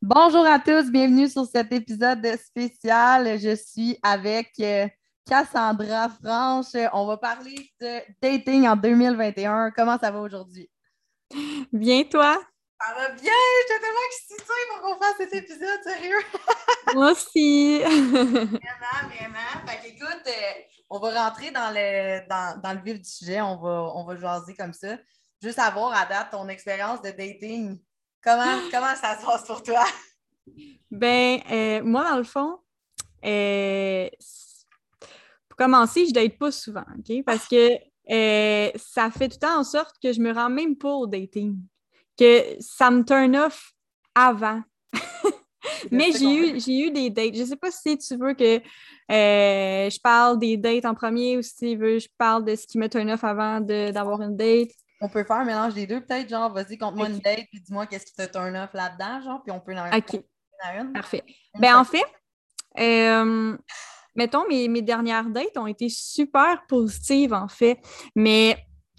Bonjour à tous, bienvenue sur cet épisode spécial. Je suis avec euh, Cassandra Franche. On va parler de dating en 2021. Comment ça va aujourd'hui? Bien, toi? Ça va bien! J'étais tellement excitée pour qu'on fasse cet épisode, sérieux! Moi aussi! vraiment, vraiment. Fait écoute, euh, on va rentrer dans le, dans, le vif du sujet. On va, on va jaser comme ça. Juste avoir à date ton expérience de dating. Comment, comment ça se passe pour toi? Ben, euh, moi, dans le fond, euh, pour commencer, je date pas souvent, OK? Parce que ça fait tout le temps en sorte que je me rends même pas au dating que ça me turn off avant. Mais j'ai eu, j'ai eu des dates. Je ne sais pas si tu veux que euh, je parle des dates en premier ou si tu veux je parle de ce qui me turn off avant d'avoir une date. On peut faire un mélange des deux, peut-être, genre, vas-y, compte-moi une date, puis dis-moi qu'est-ce qui te turn off là-dedans, genre, puis on peut en OK. Une. Parfait. Ben, en fait, euh, mettons, mes, mes dernières dates ont été super positives, en fait, mais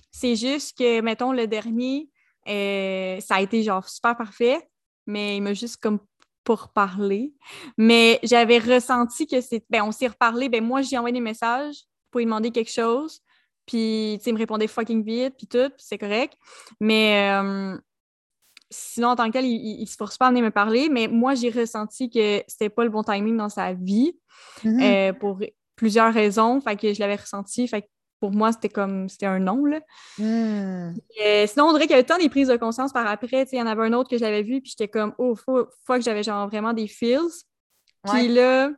c'est juste que, mettons, le dernier, euh, ça a été genre super parfait, mais il m'a juste comme pour parler. Mais j'avais ressenti que c'est. Ben, on s'est reparlé. Ben, moi, j'ai envoyé des messages pour lui demander quelque chose. Puis, tu sais, il me répondait fucking vite, puis tout, c'est correct. Mais euh, sinon, en tant que tel, il, se force pas à venir me parler. Mais moi, j'ai ressenti que c'était pas le bon timing dans sa vie euh, pour plusieurs raisons. Fait que je l'avais ressenti. Fait que pour moi, c'était comme c'était un non. Là. Hmm. Euh, sinon, on dirait qu'il y avait tant des prises de conscience par après. Il y en avait un autre que j'avais vu, puis j'étais comme, oh, faut, faut que j'avais genre vraiment des feels. Puis là,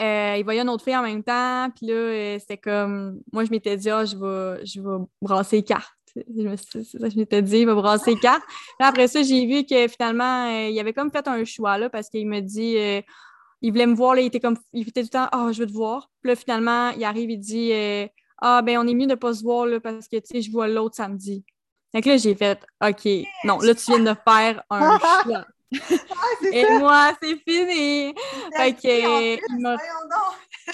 euh, il voyait une autre fille en même temps, puis là, euh, c'était comme, moi, je m'étais dit, ah, je vais, je vais brasser cartes. C'est ça que je m'étais dit, il va brasser cartes. après ça, j'ai vu que finalement, il avait comme fait un choix là, parce qu'il me dit, il voulait me voir, là, il était comme, il était tout le temps, ah, je veux te voir. Puis là, finalement, il arrive, il dit, ah, ben, on est mieux de ne pas se voir là, parce que, tu sais, je vois l'autre samedi. Donc là, j'ai fait, OK, non, là, tu viens de faire un choix. Ah, Et moi, c'est fini! Fait que,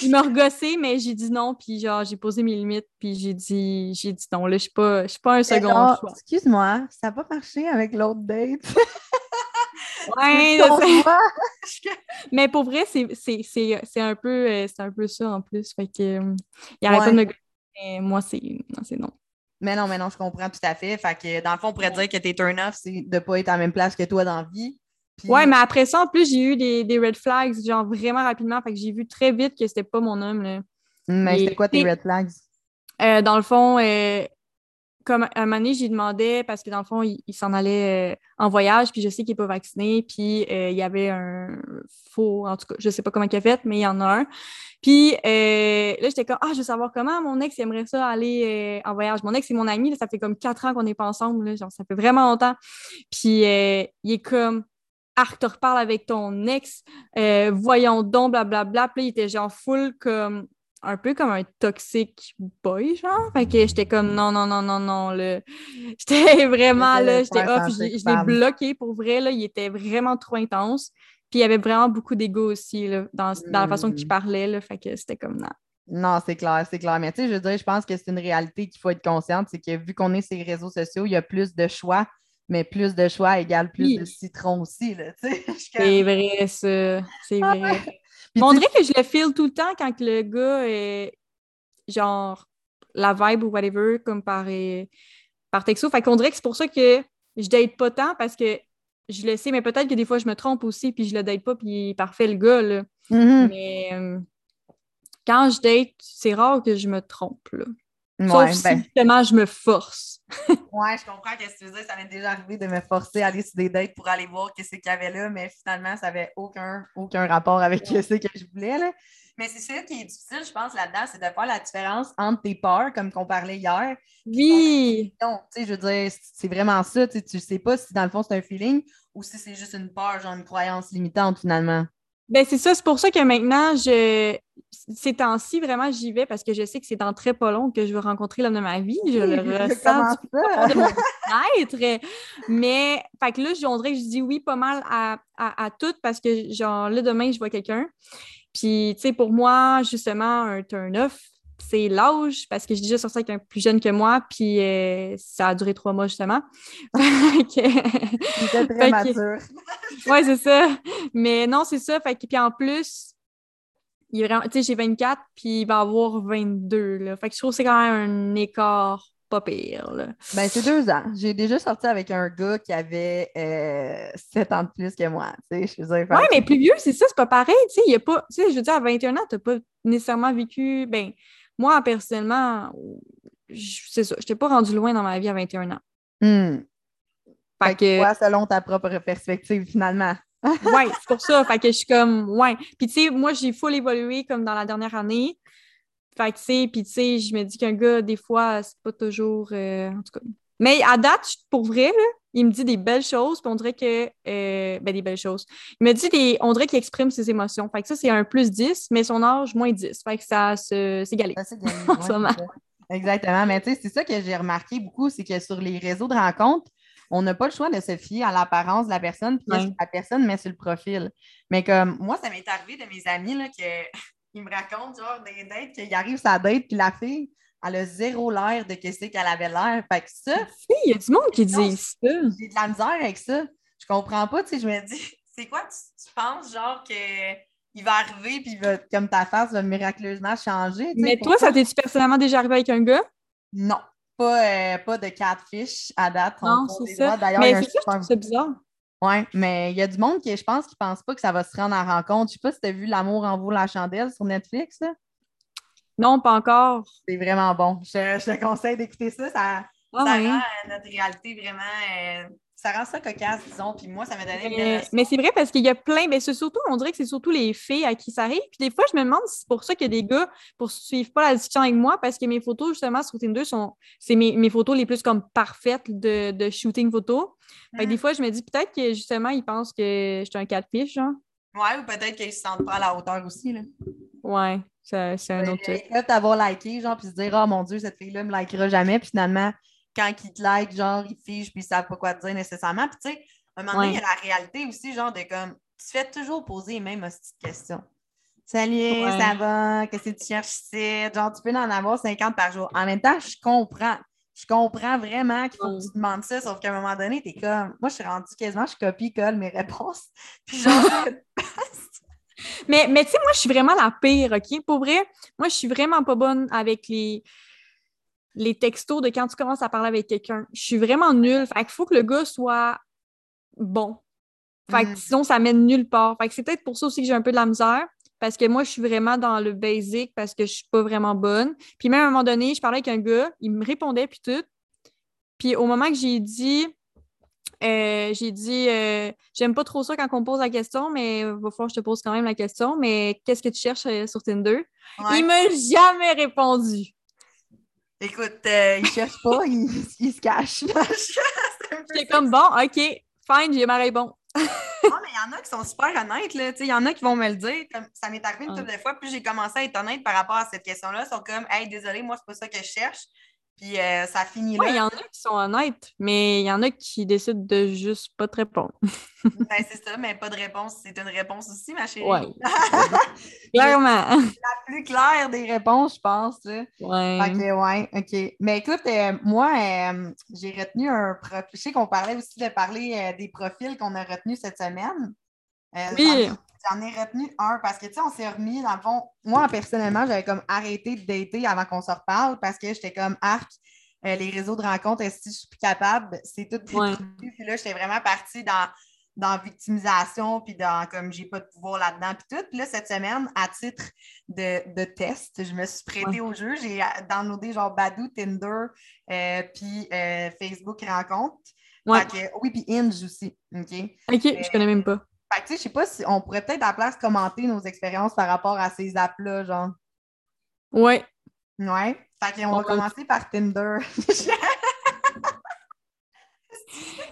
il m'a regossé, mais j'ai dit non, puis genre, j'ai posé mes limites, puis j'ai dit, j'ai dit non, là, je suis pas, suis pas un second choix. Excuse-moi, ça n'a pas marché avec l'autre date? ouais, mais pour vrai, c'est un, peu, euh, un peu ça en plus. Fait que, euh, il arrête pas de me moi, c'est non. Mais non, mais non, je comprends tout à fait. Fait que dans le fond, on pourrait dire que tes turn-off, c'est de ne pas être à la même place que toi dans la vie. Ouais, mais après ça, en plus, j'ai eu des, red flags, genre vraiment rapidement. Fait que j'ai vu très vite que c'était pas mon homme. Là. Mais c'était quoi tes red flags? Euh, dans le fond, euh, comme un moment donné, j'ai demandé parce que dans le fond, il, s'en allait euh, en voyage, puis je sais qu'il n'est pas vacciné, puis il y avait un faux, en tout cas, je sais pas comment il a fait, mais il y en a un. Puis euh, là, j'étais comme, ah, je veux savoir comment mon ex aimerait ça aller euh, en voyage. Mon ex, c'est mon ami, ça fait comme quatre ans qu'on n'est pas ensemble, là, genre, ça fait vraiment longtemps. Puis euh, il est comme, ah, te reparle avec ton ex, voyons donc, blablabla. Puis là, il était genre full comme, un peu comme un toxic boy, genre. Fait que j'étais comme, non, non, non, non, non, là. J'étais vraiment, là, j'étais off, je l'ai bloqué pour vrai, là, il était vraiment trop intense. Puis il y avait vraiment beaucoup d'ego aussi dans, la façon qu'il mm. parlait. Là, fait que c'était comme non. Non, c'est clair, c'est clair. Mais tu sais, je veux dire, je pense que c'est une réalité qu'il faut être consciente, c'est que vu qu'on est les réseaux sociaux, il y a plus de choix, mais plus de choix égale plus de citron aussi. C'est vrai, ça. C'est vrai. On dirait que je le feel tout le temps quand le gars est genre la vibe ou whatever, comme par, euh, par texto. Fait qu'on dirait que c'est pour ça que je date pas tant parce que je le sais, mais peut-être que des fois, je me trompe aussi, puis je le date pas, puis il est parfait le gars, là. Mm-hmm. Mais euh, quand je date, c'est rare que je me trompe, là. Sauf si, ben. justement, je me force. ouais, je comprends ce que tu veux dire. Ça m'est déjà arrivé de me forcer à aller sur des dates pour aller voir qu'est-ce qu'il y avait là, mais finalement, ça n'avait aucun, aucun rapport avec ce que je voulais, là. Mais c'est ça qui est difficile, je pense, là-dedans, c'est de faire la différence entre tes peurs, comme qu'on parlait hier. Oui! tu sais, je veux dire, c'est vraiment ça. Tu ne sais pas si dans le fond c'est un feeling ou si c'est juste une peur, genre une croyance limitante finalement. Ben c'est ça, c'est pour ça que maintenant, je ces temps-ci, vraiment, j'y vais parce que je sais que c'est dans très pas long que je vais rencontrer l'homme de ma vie. Je le ressens du de mon être. Mais, fait que là, on dirait que je dis oui pas mal à, à, à tout parce que, genre, là, demain, je vois quelqu'un. Puis, tu sais, pour moi, justement, un turn-off, c'est l'âge, parce que j'ai déjà sorti avec un plus jeune que moi, puis euh, ça a duré trois mois justement. C'était très mature. oui, c'est ça. Mais non, c'est ça. Fait que, puis en plus, il j'ai 24, puis il va avoir 22. Là. Fait que je trouve que c'est quand même un écart pas pire. Là. Ben, c'est deux ans. J'ai déjà sorti avec un gars qui avait euh, 7 ans de plus que moi. Je ouais, mais plus vieux, c'est ça, c'est pas pareil. Tu sais, pas. Tu sais, je veux dire, à 21 ans, t'as pas nécessairement vécu. Ben, moi, personnellement, c'est ça, je t'ai pas rendu loin dans ma vie à 21 ans. Hmm. Fait, que. Toi, selon ta propre perspective, finalement. oui, c'est pour ça. Fait que je suis comme, ouais. Puis, tu sais, moi, j'ai full évolué comme dans la dernière année. Fait que, tu sais, puis, tu sais, je me dis qu'un gars, des fois, c'est pas toujours. Euh, en tout cas. Mais à date, pour vrai, là, il me dit des belles choses, puis on dirait que. Euh, ben, des belles choses. Il me dit des. On dirait qu'il exprime ses émotions. Fait que ça, c'est un plus 10, mais son âge, moins 10. Fait que ça, c'est galé. Ça, Exactement. Mais tu sais, c'est ça que j'ai remarqué beaucoup, c'est que sur les réseaux de rencontres, on n'a pas le choix de se fier à l'apparence de la personne, puis la personne met sur le profil. Mais comme moi, ça m'est arrivé de mes amis là, qu'ils me racontent genre des dates, qu'ils arrivent sa date, puis la fille, elle a zéro l'air de qu'est-ce qu'elle avait l'air. Fait que ça. Il y a du monde qui dit ça. J'ai de la misère avec ça. Je comprends pas, tu sais, je me dis, c'est quoi tu, penses, genre, qu'il va arriver, puis va, comme ta face va miraculeusement changer? Mais toi, ça t'est-tu personnellement déjà arrivé avec un gars? Non. Pas, euh, pas de catfish à date. Non, c'est ça. Mais c'est bizarre. Oui, mais il y a du monde qui, je pense, qui ne pense pas que ça va se rendre à rencontre. Je sais pas si tu as vu L'amour en vaut la chandelle sur Netflix. Là. Non, pas encore. C'est vraiment bon. Je, te conseille d'écouter ça. Ça, ah rend euh, notre réalité vraiment. Euh, ça rend ça cocasse, disons. Puis moi, ça m'a donné. Mais, mais c'est vrai parce qu'il y a plein. Mais c'est surtout, on dirait que c'est surtout les filles à qui ça arrive. Puis des fois, je me demande si c'est pour ça que des gars poursuivent pas la discussion avec moi parce que mes photos, justement, sur Tinder, sont. C'est mes, photos les plus comme parfaites de, shooting photo. Fait des mm. fois, je me dis peut-être que justement, ils pensent que je suis un catfish, genre. Ouais, ou peut-être qu'ils se sentent pas à la hauteur aussi, là. Ouais, c'est un autre truc. Peut-être t'avoir liké, genre, puis se dire, oh mon Dieu, cette fille-là me likera jamais. Puis finalement, quand ils te like, genre, ils fichent, puis ils savent pas quoi te dire nécessairement. Puis tu sais, à un moment donné, il y a la réalité aussi, genre, de comme, tu fais toujours poser les mêmes petites questions. Salut, ça va? Qu'est-ce que tu cherches ici? Genre, tu peux en avoir 50 par jour. En même temps, je comprends. Je comprends vraiment qu'il faut que tu demandes ça, sauf qu'à un moment donné, tu es comme. Moi, je suis rendue quasiment, je copie-colle mes réponses. Puis genre. Mais mais tu sais, moi, je suis vraiment la pire, OK? Pour vrai, moi, je suis vraiment pas bonne avec les les textos de quand tu commences à parler avec quelqu'un. Je suis vraiment nulle. Fait qu'il faut que le gars soit bon. Fait que mm. sinon, ça mène nulle part. Fait que c'est peut-être pour ça aussi que j'ai un peu de la misère. Parce que moi, je suis vraiment dans le basic parce que je suis pas vraiment bonne. Puis même à un moment donné, je parlais avec un gars, il me répondait puis tout. Puis au moment que j'ai dit, euh, j'ai dit, euh, j'aime pas trop ça quand on pose la question, mais il va falloir que je te pose quand même la question. Mais qu'est-ce que tu cherches euh, sur Tinder? Il m'a jamais répondu. Écoute, il cherche pas, il, se cache. C'est comme bon, OK, fine, j'ai ma réponse. non, mais il y en a qui sont super honnêtes. Il y en a qui vont me le dire. ça m'est arrivé une couple de fois. Puis j'ai commencé à être honnête par rapport à cette question-là. Ils sont comme, hey, désolé, moi, c'est pas ça que je cherche. Puis euh, ça finit là. Il y en a qui sont honnêtes, mais il y en a qui décident de juste pas te répondre. ben, c'est ça, mais pas de réponse, c'est une réponse aussi, ma chérie. Oui. Clairement. La plus claire des réponses, je pense. Oui. OK, ouais, OK. Mais écoute, euh, moi, euh, j'ai retenu un profil. Je sais qu'on parlait aussi de parler des profils qu'on a retenus cette semaine. oui. J'en ai retenu un parce que, tu sais, on s'est remis, dans le fond, moi, personnellement, j'avais comme arrêté de dater avant qu'on se reparle parce que j'étais comme arc, euh, les réseaux de rencontres, est-ce que je suis plus capable? C'est tout ouais. Puis là, j'étais vraiment partie dans, dans victimisation, puis dans comme j'ai pas de pouvoir là-dedans, puis tout. Puis là, cette semaine, à titre de, test, je me suis prêtée au jeu. J'ai downloadé genre Badou, Tinder, euh, puis euh, Facebook Rencontre. oui, puis Inge aussi. OK? OK, je connais même pas. Fait que, tu sais, je sais pas si on pourrait peut-être à la place commenter nos expériences par rapport à ces apps-là, genre. Ouais. Ouais. Fait qu'on va commencer par Tinder.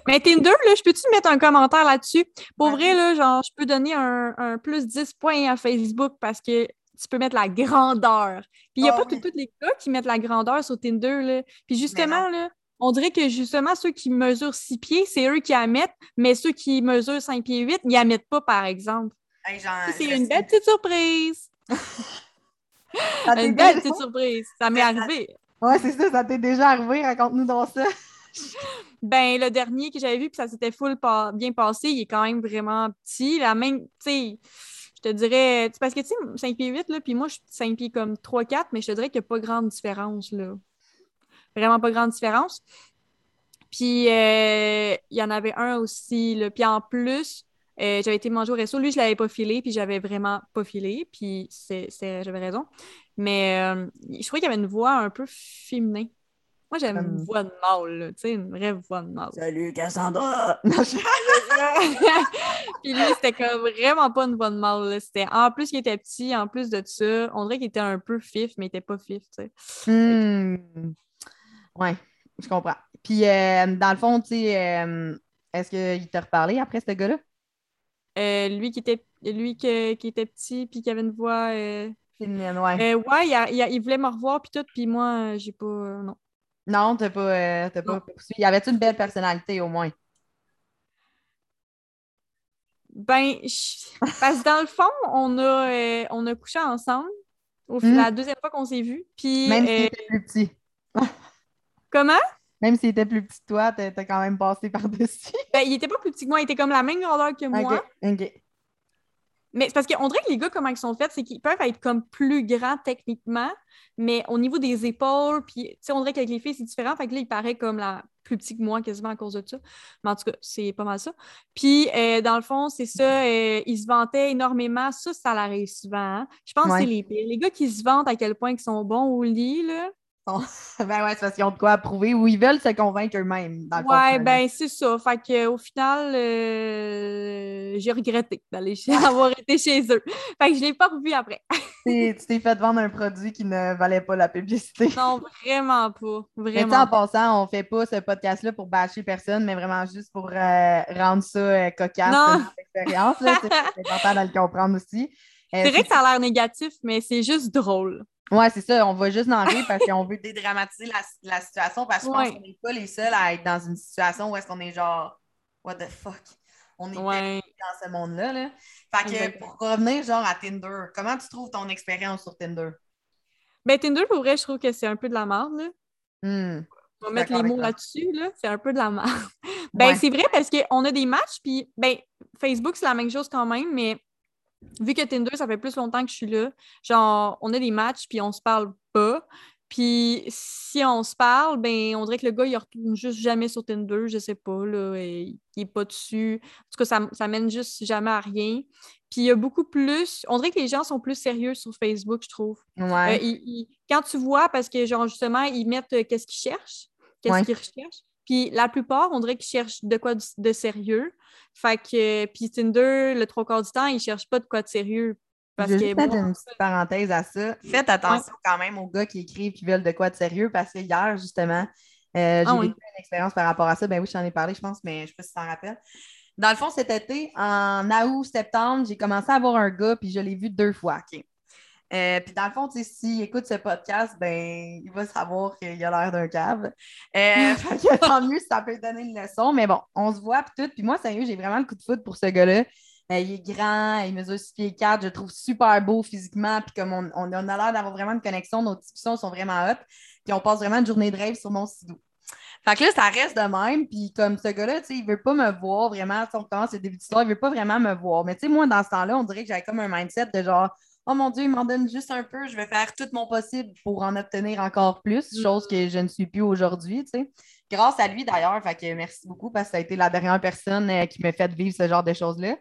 Mais Tinder, là, je peux-tu mettre un commentaire là-dessus? Pour vrai, là, genre, je peux donner un, plus 10 points à Facebook parce que tu peux mettre la grandeur. Puis il n'y a ah pas tous les gars qui mettent la grandeur sur Tinder, là. Puis justement, là, on dirait que justement, ceux qui mesurent 6 pieds, c'est eux qui la mettent, mais ceux qui mesurent 5 pieds 8, ils la mettent pas, par exemple. c'est une belle petite surprise. Une belle petite surprise. Ça m'est arrivé. Ouais, c'est ça, ça t'est déjà arrivé? Raconte-nous donc ça. ben, le dernier que j'avais vu, puis ça s'était full bien passé, il est quand même vraiment petit. La même, tu sais, je te dirais, parce que tu sais, 5 pieds 8, là, puis moi, je suis 5 pieds comme 3-4, mais je te dirais qu'il n'y a pas grande différence, là. Vraiment pas grande différence. Puis, euh, il y en avait un aussi, là. Puis en plus, euh, j'avais été manger au resto. Lui, je l'avais pas filé, puis j'avais vraiment pas filé, puis j'avais raison. Mais euh, je trouvais qu'il y avait une voix un peu féminin. Moi, j'aime une voix de mâle, tu sais, une vraie voix de mâle. Salut, Cassandra! puis lui, c'était comme vraiment pas une voix de mâle. C'était en plus qu'il était petit, en plus de ça, on dirait qu'il était un peu fif, mais il était pas fif, tu sais. Hmm. Ouais, je comprends. Puis, euh, dans le fond, tu sais, est-ce qu'il t'a reparlé après, ce gars-là? Euh, lui qui était lui qui était petit puis qui avait une voix euh... ouais. Euh, ouais, il, voulait me revoir puis tout, puis moi, j'ai pas. Euh, non. Non, t'as pas, t'as pas poursuivi. Y avait-tu une belle personnalité au moins? Ben, parce que dans le fond, on a, on a couché ensemble. Au hmm. La deuxième fois qu'on s'est vus. Puis, Même s'il était plus petit. Comment? Même s'il était plus petit que toi, t'as quand même passé par-dessus. ben, il était pas plus petit que moi, il était comme la même grandeur que moi. OK. Mais c'est parce qu'on dirait que les gars, comment ils sont faits, c'est qu'ils peuvent être comme plus grands techniquement, mais au niveau des épaules, puis on dirait qu'avec les filles, c'est différent. Fait que là, il paraît comme la plus petit que moi, quasiment à cause de ça. Mais en tout cas, c'est pas mal ça. Puis, euh, dans le fond, c'est ça, euh, ils se vantaient énormément. Ça, ça l'arrive souvent. Hein. Je pense que c'est les pires. Les gars qui se vantent à quel point ils sont bons au lit, là, ben ouais, c'est parce qu'ils ont de quoi prouver ou ils veulent se convaincre eux-mêmes. Ouais, ben c'est ça. Fait qu'au final, euh, j'ai regretté d'aller avoir été chez eux. Fait que je l'ai pas revu après. tu t'es fait vendre un produit qui ne valait pas la publicité. Non, vraiment pas. Vraiment. en passant, on fait pas ce podcast-là pour bâcher personne, mais vraiment juste pour euh, rendre ça euh, cocasse, expérience. C'est important de le comprendre aussi. c'est vrai que ça a l'air négatif, mais c'est juste drôle. Ouais, c'est ça. On va juste en rire parce qu'on veut dédramatiser la, situation parce que je pense qu'on n'est pas les seuls à être dans une situation où est-ce qu'on est genre What the fuck? On est dans ce monde-là. Là. Fait que pour revenir genre à Tinder, comment tu trouves ton expérience sur Tinder? Ben Tinder, pour vrai, je trouve que c'est un peu de la merde. Là. Hmm. On va mettre les mots là-dessus, là. c'est un peu de la merde. ben, c'est vrai parce qu'on a des matchs, puis ben, Facebook, c'est la même chose quand même, mais vu que Tinder, ça fait plus longtemps que je suis là, genre, on a des matchs, puis on se parle pas. Puis si on se parle, ben on dirait que le gars, il retourne juste jamais sur Tinder, je sais pas, là, il est pas dessus. En tout cas, ça, ça mène juste jamais à rien. Puis il y a beaucoup plus, on dirait que les gens sont plus sérieux sur Facebook, je trouve. Ouais. Euh, quand tu vois, parce que genre justement, ils mettent euh, qu'est-ce qu'ils cherchent, qu'est-ce qu'ils recherchent. Puis la plupart, on dirait qu'ils cherchent de quoi de, sérieux. Fait que, puis Tinder, le trois quarts du temps, ils cherchent pas de quoi de sérieux. Parce que, bon, une petite parenthèse à ça. Faites attention quand même aux gars qui écrivent qui veulent de quoi de sérieux parce que hier, justement, euh, j'ai ah vécu une expérience par rapport à ça. Ben oui, j'en ai parlé, je pense, mais je sais pas si tu t'en rappelles. Dans le fond, cet été, en août, septembre, j'ai commencé à avoir un gars, puis je l'ai vu deux fois. Euh, puis dans le fond, s'il écoute ce podcast, ben, il va savoir qu'il a l'air d'un cave. Euh, tant mieux si ça peut donner une leçon. Mais bon, on se voit, puis tout. Puis moi, sérieux, j'ai vraiment le coup de foot pour ce gars-là. Euh, il est grand, il mesure 6 pieds 4, je le trouve super beau physiquement. Puis comme on, on a l'air d'avoir vraiment une connexion, nos discussions sont vraiment hot. Puis on passe vraiment une journée de rêve sur mon sidou. Fait que là, ça reste de même. Puis comme ce gars-là, tu sais, il veut pas me voir vraiment. Si on commence le début d'histoire, il veut pas vraiment me voir. Mais tu sais, moi, dans ce temps-là, on dirait que j'avais comme un mindset de genre, oh mon Dieu, il m'en donne juste un peu, je vais faire tout mon possible pour en obtenir encore plus, mm. chose que je ne suis plus aujourd'hui, tu sais. Grâce à lui d'ailleurs, fait que merci beaucoup parce que ça a été la dernière personne euh, qui m'a fait vivre ce genre de choses-là.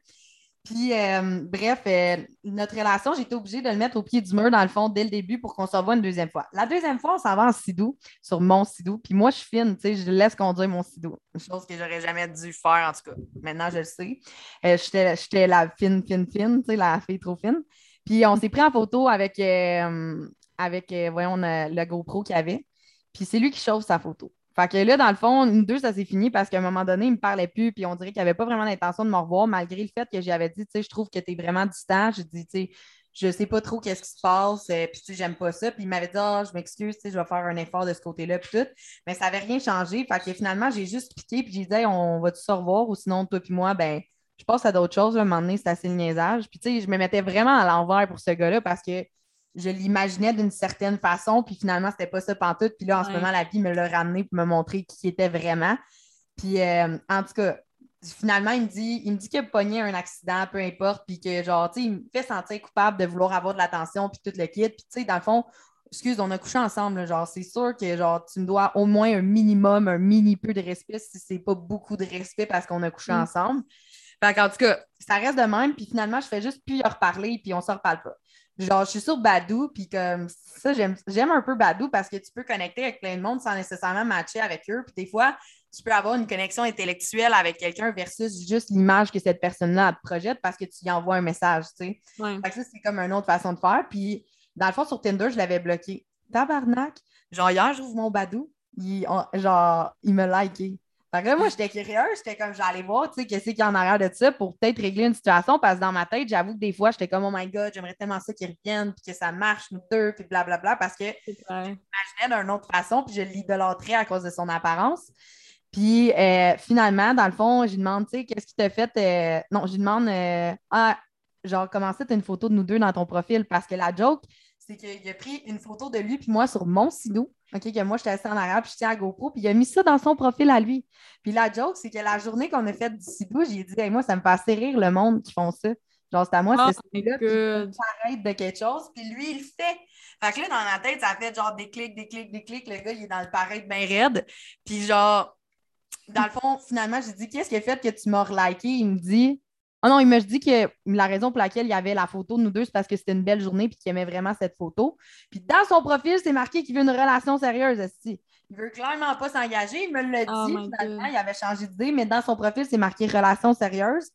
Puis, euh, bref, euh, notre relation, été obligée de le mettre au pied du mur, dans le fond, dès le début pour qu'on se revoie une deuxième fois. La deuxième fois, on s'en va en sidou, sur mon sidou. Puis moi, je suis fine, tu sais, je laisse conduire mon sidou. Chose que j'aurais jamais dû faire, en tout cas. Maintenant, je le sais. J'étais la fine, fine, fine, tu sais, la fille trop fine. Puis on s'est pris en photo avec, euh, avec euh, voyons, le GoPro qu'il avait. Puis c'est lui qui chauffe sa photo. Fait que là, dans le fond, nous deux, ça s'est fini parce qu'à un moment donné, il ne me parlait plus, puis on dirait qu'il n'avait pas vraiment l'intention de me revoir, malgré le fait que j'avais dit, tu sais, je trouve que tu es vraiment distant. J'ai dit, tu sais, je sais pas trop qu'est-ce qui se passe, euh, puis tu sais, j'aime pas ça. Puis il m'avait dit, ah, je m'excuse, tu sais, je vais faire un effort de ce côté-là, puis tout. Mais ça n'avait rien changé. Fait que finalement, j'ai juste piqué, puis j'ai dit, on va-tu se revoir, ou sinon, toi puis moi, ben, je pense à d'autres choses. à un moment donné, c'est assez le niaisage. Puis, tu sais, je me mettais vraiment à l'envers pour ce gars-là parce que je l'imaginais d'une certaine façon, puis finalement, c'était pas ça pantoute. Puis là, en ce moment, la vie me l'a ramené pour me montrer qui il était vraiment. Puis euh, en tout cas, finalement, il me dit, il me dit qu'il a pogné un accident, peu importe, puis que genre, tu sais, il me fait sentir coupable de vouloir avoir de l'attention, puis tout le kit. Puis tu sais, dans le fond, excuse, on a couché ensemble, genre, c'est sûr que genre, tu me dois au moins un minimum, un mini peu de respect, si c'est pas beaucoup de respect parce qu'on a couché mm. ensemble. Fait en tout cas, ça reste de même, puis finalement, je fais juste plus leur parler, puis on se reparle pas. Genre, je suis sur Badou, puis comme ça, j'aime un peu Badou parce que tu peux connecter avec plein de monde sans nécessairement matcher avec eux. Puis des fois, tu peux avoir une connexion intellectuelle avec quelqu'un versus juste l'image que cette personne-là te projette parce que tu y envoies un message, tu sais. Fait que ça, c'est comme une autre façon de faire. Puis dans le fond, sur Tinder, je l'avais bloqué. Tabarnak! Genre, hier, j'ouvre mon Badou, il, genre, il me liké. Fait que là, moi, j'étais curieuse, j'étais comme, j'allais voir, tu sais, qu'est-ce qu'il y a en arrière de ça pour peut-être régler une situation, parce que dans ma tête, j'avoue que des fois, j'étais comme, oh my God, j'aimerais tellement ça qu'ils reviennent, puis que ça marche, nous deux, puis blablabla, parce que je m'imaginais d'une autre façon, puis je l'idolâtrais à cause de son apparence. Puis euh, finalement, dans le fond, je lui demande, tu sais, qu'est-ce qui t'a fait. Euh, non, je lui demande, euh, ah, genre, comment ça, tu une photo de nous deux dans ton profil? Parce que la joke, c'est qu'il a pris une photo de lui puis moi sur mon sidou. OK, que moi, j'étais assis en arabe, puis je tiens à GoPro, puis il a mis ça dans son profil à lui. Puis la joke, c'est que la journée qu'on a faite du sidou, j'ai dit, hey, moi, ça me fait assez rire le monde qui font ça. Genre, c'est à moi, oh, c'est là puis de quelque chose, puis lui, il le fait. Fait que là, dans ma tête, ça fait genre des clics, des clics, des clics. Le gars, il est dans le pareil bien raide. Puis genre, dans le fond, finalement, j'ai dit, qu'est-ce qui a fait que tu m'as reliké? Il me dit, Oh non, il m'a dit que la raison pour laquelle il y avait la photo de nous deux, c'est parce que c'était une belle journée et qu'il aimait vraiment cette photo. Puis dans son profil, c'est marqué qu'il veut une relation sérieuse. Aussi. Il veut clairement pas s'engager. Il me l'a oh dit. finalement, il avait changé d'idée, mais dans son profil, c'est marqué relation sérieuse.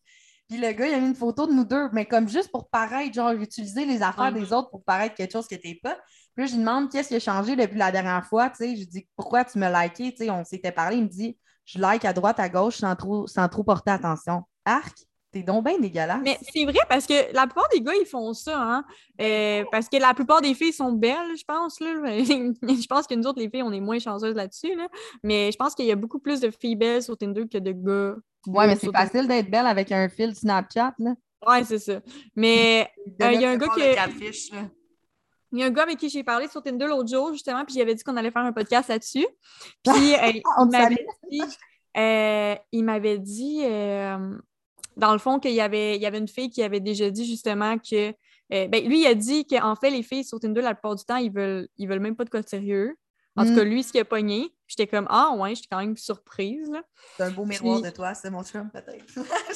Puis le gars, il a mis une photo de nous deux, mais comme juste pour paraître, genre utiliser les affaires des autres pour paraître quelque chose que t'es pas. Puis là, je lui demande qu'est-ce qui a changé depuis la dernière fois. Tu sais, je lui dis pourquoi tu me liké. Tu sais, on s'était parlé. Il me dit je like à droite, à gauche sans trop, sans trop porter attention. Arc, T'es donc bien dégueulasse. Mais c'est vrai parce que la plupart des gars, ils font ça, hein? Euh, parce que la plupart des filles sont belles, je pense. Là. je pense que nous autres, les filles, on est moins chanceuses là-dessus. Là. Mais je pense qu'il y a beaucoup plus de filles belles sur Tinder que de gars. Ouais, mais c'est facile d'être belle avec un fil Snapchat, là. Ouais, c'est ça. Mais euh, il y a un gars qui. Il y a un gars avec qui j'ai parlé sur Tinder l'autre jour, justement, puis j'avais dit qu'on allait faire un podcast là-dessus. Puis euh, il m'avait dit, il m'avait dit dans le fond, qu'il y avait, il y avait une fille qui avait déjà dit justement que. Euh, ben, lui, il a dit qu'en fait, les filles sur Tinder, la plupart du temps, ils veulent, ils veulent même pas de quoi de sérieux. En tout cas, mm. lui, ce qui a pogné, j'étais comme Ah, ouais, j'étais quand même surprise. C'est un beau miroir de toi, c'est mon chum, peut-être.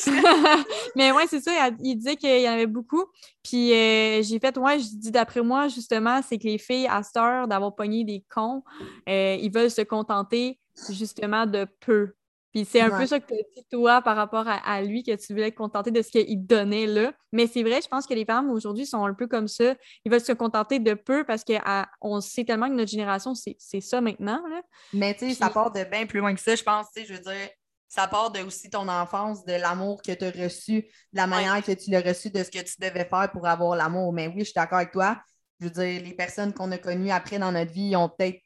Mais ouais, c'est ça, il disait qu'il y en avait beaucoup. Puis euh, j'ai fait Ouais, je dis d'après moi, justement, c'est que les filles, à cette heure d'avoir pogné des cons, euh, ils veulent se contenter justement de peu. Puis c'est un peu ça que tu as dit, toi, par rapport à, lui, que tu voulais te contenter de ce qu'il donnait là. Mais c'est vrai, je pense que les femmes aujourd'hui sont un peu comme ça. Ils veulent se contenter de peu parce qu'on sait tellement que notre génération, c'est ça maintenant. Là. Mais tu sais, ça part de bien plus loin que ça, je pense. Je veux dire, ça part de aussi ton enfance, de l'amour que tu as reçu, de la manière que tu l'as reçu, de ce que tu devais faire pour avoir l'amour. Mais oui, je suis d'accord avec toi. Je veux dire, les personnes qu'on a connues après dans notre vie ont peut-être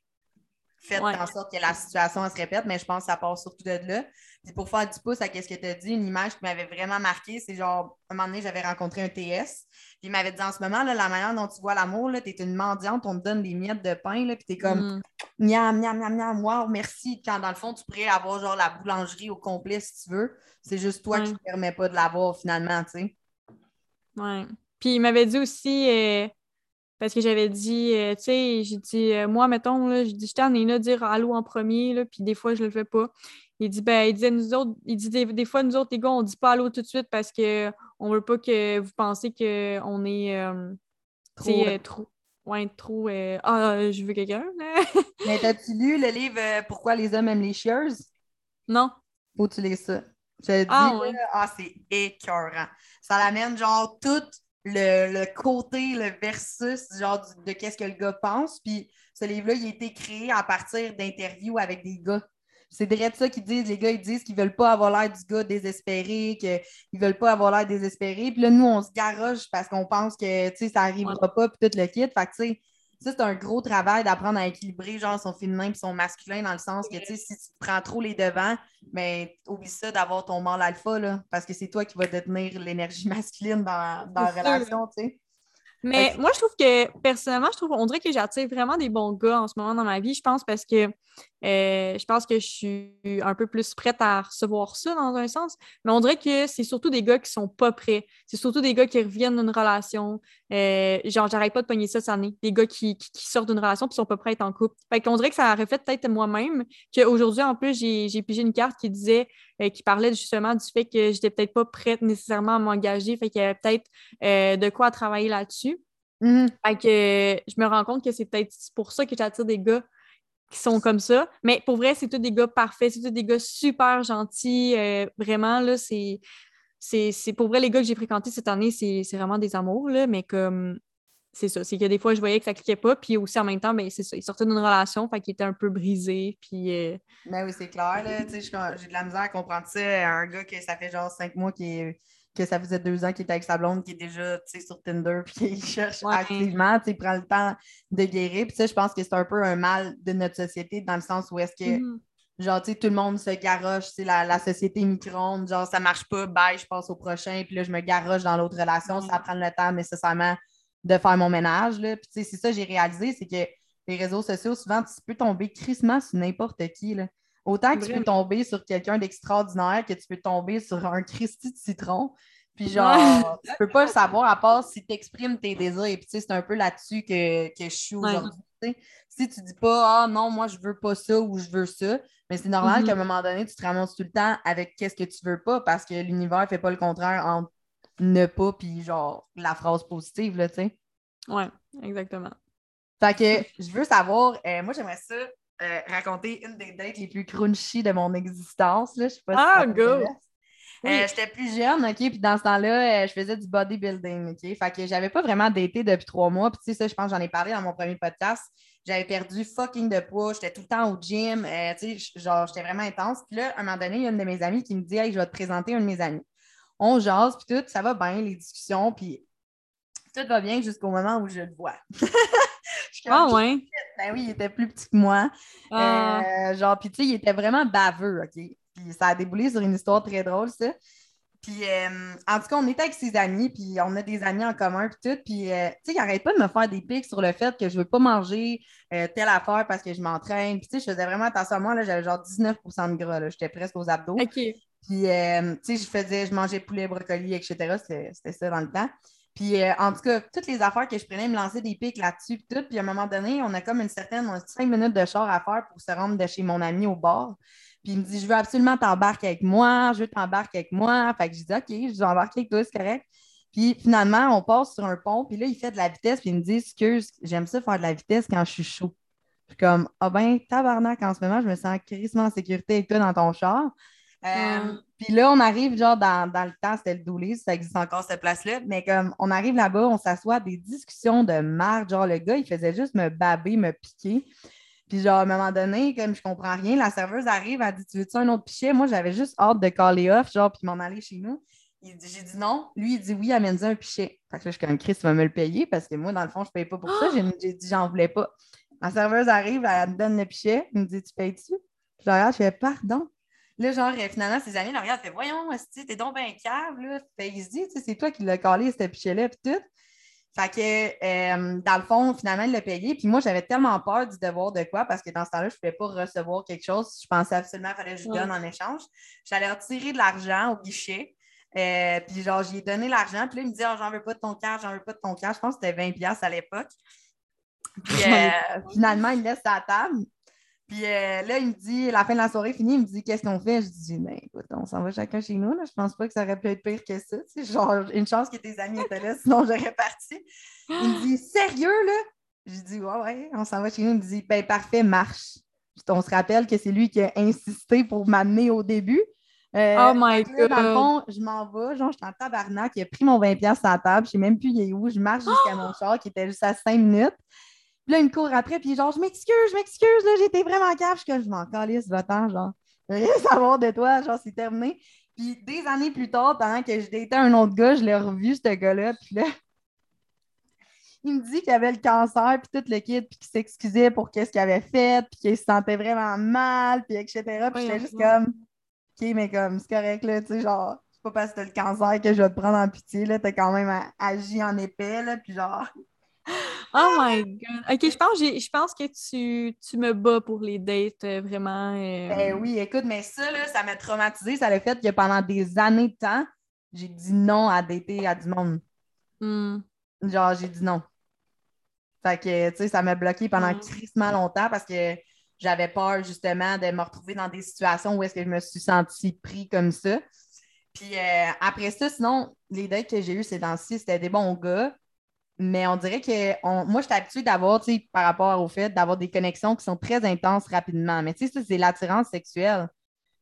faites en sorte que la situation se répète, mais je pense que ça part surtout de là. Puis pour faire du pouce à ce que tu as dit, une image qui m'avait vraiment marqué, c'est genre, un moment donné, j'avais rencontré un TS, puis il m'avait dit en ce moment, là, la manière dont tu vois l'amour, tu es une mendiante, on te donne des miettes de pain, là, puis tu es comme, mm. miam, miam, miam, miam, wow, merci. Quand dans le fond, tu pourrais avoir genre la boulangerie au complet si tu veux. C'est juste toi qui ne permets pas de l'avoir finalement, tu sais. Ouais. Puis il m'avait dit aussi, euh, parce que j'avais dit, euh, tu sais, j'ai dit, euh, moi, mettons, là, j'ai dit, je t'en ai là dire allô en premier, là, puis des fois, je le fais pas. Il dit, ben, il disait, nous autres, il dit, des, fois, nous autres, les gars, on dit pas allô tout de suite parce qu'on on veut pas que vous pensiez qu'on est, euh, trop, trop, ouais, trop, ah, je veux quelqu'un, Mais t'as-tu lu le livre Pourquoi les hommes aiment les chieuses? Non. Faut tu lis ça. Je ah, dit, ah, c'est écœurant. Ça l'amène, genre, toute le, côté, le versus, genre de qu'est-ce que le gars pense. Puis ce livre-là, il a été créé à partir d'interviews avec des gars. C'est direct ça qu'ils disent. Les gars, ils disent qu'ils veulent pas avoir l'air du gars désespéré, qu'ils veulent pas avoir l'air désespéré. Puis là, nous, on se garoche parce qu'on pense que, ça arrivera pas, puis tout le kit. Fait que, tu sais, ça, c'est un gros travail d'apprendre à équilibrer genre son féminin et son masculin dans le sens que si tu prends trop les devants, mais ben, oublie ça d'avoir ton mâle alpha là, parce que c'est toi qui vas détenir l'énergie masculine dans, dans la relation, tu sais. Mais moi, je trouve que, personnellement, je trouve, on dirait que j'attire vraiment des bons gars en ce moment dans ma vie. Je pense parce que euh, je pense que je suis un peu plus prête à recevoir ça dans un sens. Mais on dirait que c'est surtout des gars qui sont pas prêts. C'est surtout des gars qui reviennent d'une relation. Euh, genre, j'arrête pas de pogner ça cette année. Des gars qui, sortent d'une relation et sont pas prêts à être en couple. Fait qu'on dirait que ça reflète peut-être moi-même qu'aujourd'hui, en plus, j'ai pigé une carte qui disait, euh, qui parlait justement du fait que j'étais peut-être pas prête nécessairement à m'engager. Fait qu'il y avait peut-être de quoi travailler là-dessus. Mm-hmm. Fait que je me rends compte que c'est peut-être pour ça que j'attire des gars qui sont comme ça. Mais pour vrai, c'est tous des gars parfaits, c'est tous des gars super gentils. Euh, vraiment, là, c'est. C'est pour vrai, les gars que j'ai fréquentés cette année, c'est vraiment des amours, là, mais comme c'est ça. C'est que des fois, je voyais que ça cliquait pas, puis aussi en même temps, ben, c'est ça. Ils sortaient d'une relation, fait qu'il était un peu brisé, puis. Euh, ben oui, c'est clair, là. J'ai de la misère à comprendre ça. Un gars que ça fait genre cinq mois qui est que ça faisait deux ans qu'il était avec sa blonde, qui est déjà sur Tinder, puis qu'il cherche activement, il prend le temps de guérir. Puis ça, je pense que c'est un peu un mal de notre société, dans le sens où est-ce que, mm-hmm. genre, tu sais, tout le monde se garoche, la, la société micro-ondes, genre, ça marche pas, bye, je passe au prochain, puis là, je me garoche dans l'autre relation, ça prend le temps nécessairement de faire mon ménage, là. Puis, tu sais, c'est ça que j'ai réalisé, c'est que les réseaux sociaux, souvent, tu peux tomber crissement sur n'importe qui, là. Autant que tu peux tomber sur quelqu'un d'extraordinaire que tu peux tomber sur un Christy de citron. Puis genre, tu peux pas le savoir à part si tu exprimes tes désirs. Et puis tu sais, c'est un peu là-dessus que, que, je suis aujourd'hui. Si tu dis pas Ah non, moi je veux pas ça ou je veux ça, mais c'est normal qu'à un mm-hmm. moment donné, tu te ramasses tout le temps avec qu'est-ce que tu veux pas parce que l'univers fait pas le contraire entre ne pas puis genre la phrase positive, là, tu sais. Ouais, exactement. Fait que je veux savoir, euh, moi j'aimerais ça euh, raconter une des dates les plus crunchy de mon existence. Là. Je sais pas ah, go! Euh, j'étais plus jeune, OK, puis dans ce temps-là, euh, je faisais du bodybuilding, OK? Fait que j'avais pas vraiment daté depuis trois mois, puis tu sais, ça, je pense j'en ai parlé dans mon premier podcast. J'avais perdu fucking de poids, j'étais tout le temps au gym, tu sais, genre, j'étais vraiment intense. Puis là, à un moment donné, il y a une de mes amies qui me dit « Hey, je vais te présenter un de mes amis. » On jase, puis tout, ça va bien, les discussions, puis tout va bien jusqu'au moment où je le vois. ah ouais? Ben oui, il était plus petit que moi. Ah. Euh, genre, puis tu sais, il était vraiment baveux, OK? Puis ça a déboulé sur une histoire très drôle, ça. Puis, euh, en tout cas, on était avec ses amis, puis on a des amis en commun, puis tout. Puis, euh, tu sais, il n'arrête pas de me faire des pics sur le fait que je ne veux pas manger telle affaire parce que je m'entraîne. Puis, tu sais, je faisais vraiment attention à moi. Là, j'avais genre 19% de gras. J'étais presque aux abdos. OK. Puis, tu sais, je faisais, je mangeais poulet, brocoli, etc. C'était ça dans le temps. Puis, euh, en tout cas, toutes les affaires que je prenais me lançaient des pics là-dessus, puis tout. Puis, à un moment donné, on a comme une certaine, cinq minutes de char à faire pour se rendre de chez mon ami au bord. Puis, il me dit, je veux absolument t'embarquer avec moi, je veux t'embarquer avec moi. Fait que je dis, OK, je vais embarquer avec toi, c'est correct. Puis, finalement, on passe sur un pont, puis là, il fait de la vitesse, puis il me dit, excuse, j'aime ça faire de la vitesse quand je suis chaud. Puis, comme, ah ben, tabarnak, en ce moment, je me sens crissement en sécurité avec toi dans ton char. Euh, puis là, on arrive, genre, dans, le temps, c'était le Doulé, ça existe encore cette place-là, mais comme on arrive là-bas, on s'assoit des discussions de marde. Genre, le gars, il faisait juste me baber, me piquer. Puis, genre, à un moment donné, comme je comprends rien, la serveuse arrive, elle dit Tu veux-tu un autre pichet? Moi, j'avais juste hâte de caller off, genre, puis m'en aller chez nous. J'ai dit non. Lui, il dit oui, amène-y un pichet. Fait que là, je suis comme Chris, tu vas me le payer parce que moi, dans le fond, je ne paye pas pour ça. J'ai dit j'en voulais pas. La serveuse arrive, elle me donne le pichet. Elle me dit Tu payes-tu? Je regarde, je fais pardon. Là, genre, euh, finalement, ses amis le regardent, fait Voyons, t'es donc bien cave, là. Fait, il se dit, c'est toi qui l'as collé, ce pichet-là, puis tout. Fait que, euh, dans le fond, finalement, il l'a payé. Puis moi, j'avais tellement peur du devoir de quoi, parce que dans ce temps-là, je ne pouvais pas recevoir quelque chose. Je pensais absolument qu'il fallait que je lui donne en échange. J'allais retirer de l'argent au guichet. Euh, puis genre, j'ai donné l'argent. Puis là, il me dit oh, J'en veux pas de ton cash, j'en veux pas de ton cash. Je pense que c'était 20$ à l'époque. Puis finalement, il me laisse à table. Puis euh, là, il me dit, la fin de la soirée finie, il me dit Qu'est-ce qu'on fait? Je dis Ben écoute, on s'en va chacun chez nous. Là. Je pense pas que ça aurait pu être pire que ça. Tu genre, une chance que tes amis étaient là, sinon j'aurais parti. Il me dit Sérieux, là? Je dis Ouais, ouais, on s'en va chez nous. Il me dit Ben parfait, marche. On se rappelle que c'est lui qui a insisté pour m'amener au début. Euh, oh my God! Dans le fond, je m'en vais, genre, je suis en tabarnak, il a pris mon 20$ sur la table, je sais même plus il est où, je marche jusqu'à mon char qui était juste à 5 minutes là, il me court après, puis genre, je m'excuse, je m'excuse, là, j'étais vraiment cave. Je suis comme, je m'en calisse, va-t'en, genre, rien savoir de toi, genre, c'est terminé. Puis des années plus tard, pendant que je datais un autre gars, je l'ai revu, ce gars-là, puis là, il me dit qu'il avait le cancer, puis tout le kit, puis qu'il s'excusait pour qu'est-ce qu'il avait fait, puis qu'il se sentait vraiment mal, puis etc. Puis j'étais juste comme, OK, mais comme, c'est correct, là, tu sais, genre, c'est pas parce que t'as le cancer que je vais te prendre en pitié, là. T'as quand même agi en épais, là, puis genre. Oh my god. Ok, je pense, je pense que tu, tu, me bats pour les dates, euh, vraiment. Euh. Ben oui, écoute, mais ça, là, ça m'a traumatisé. Ça a fait que pendant des années de temps, j'ai dit non à dater à du monde. Hmm. Genre, j'ai dit non. Fait que, tu sais, ça m'a bloqué pendant crissement longtemps parce que j'avais peur, justement, de me retrouver dans des situations où est-ce que je me suis sentie pris comme ça. Puis euh, après ça, sinon, les dates que j'ai eues ces temps-ci, c'était des bons gars. Mais on dirait que moi, je suis habituée d'avoir, tu sais, par rapport au fait d'avoir des connexions qui sont très intenses rapidement. Mais tu sais, ça, c'est l'attirance sexuelle.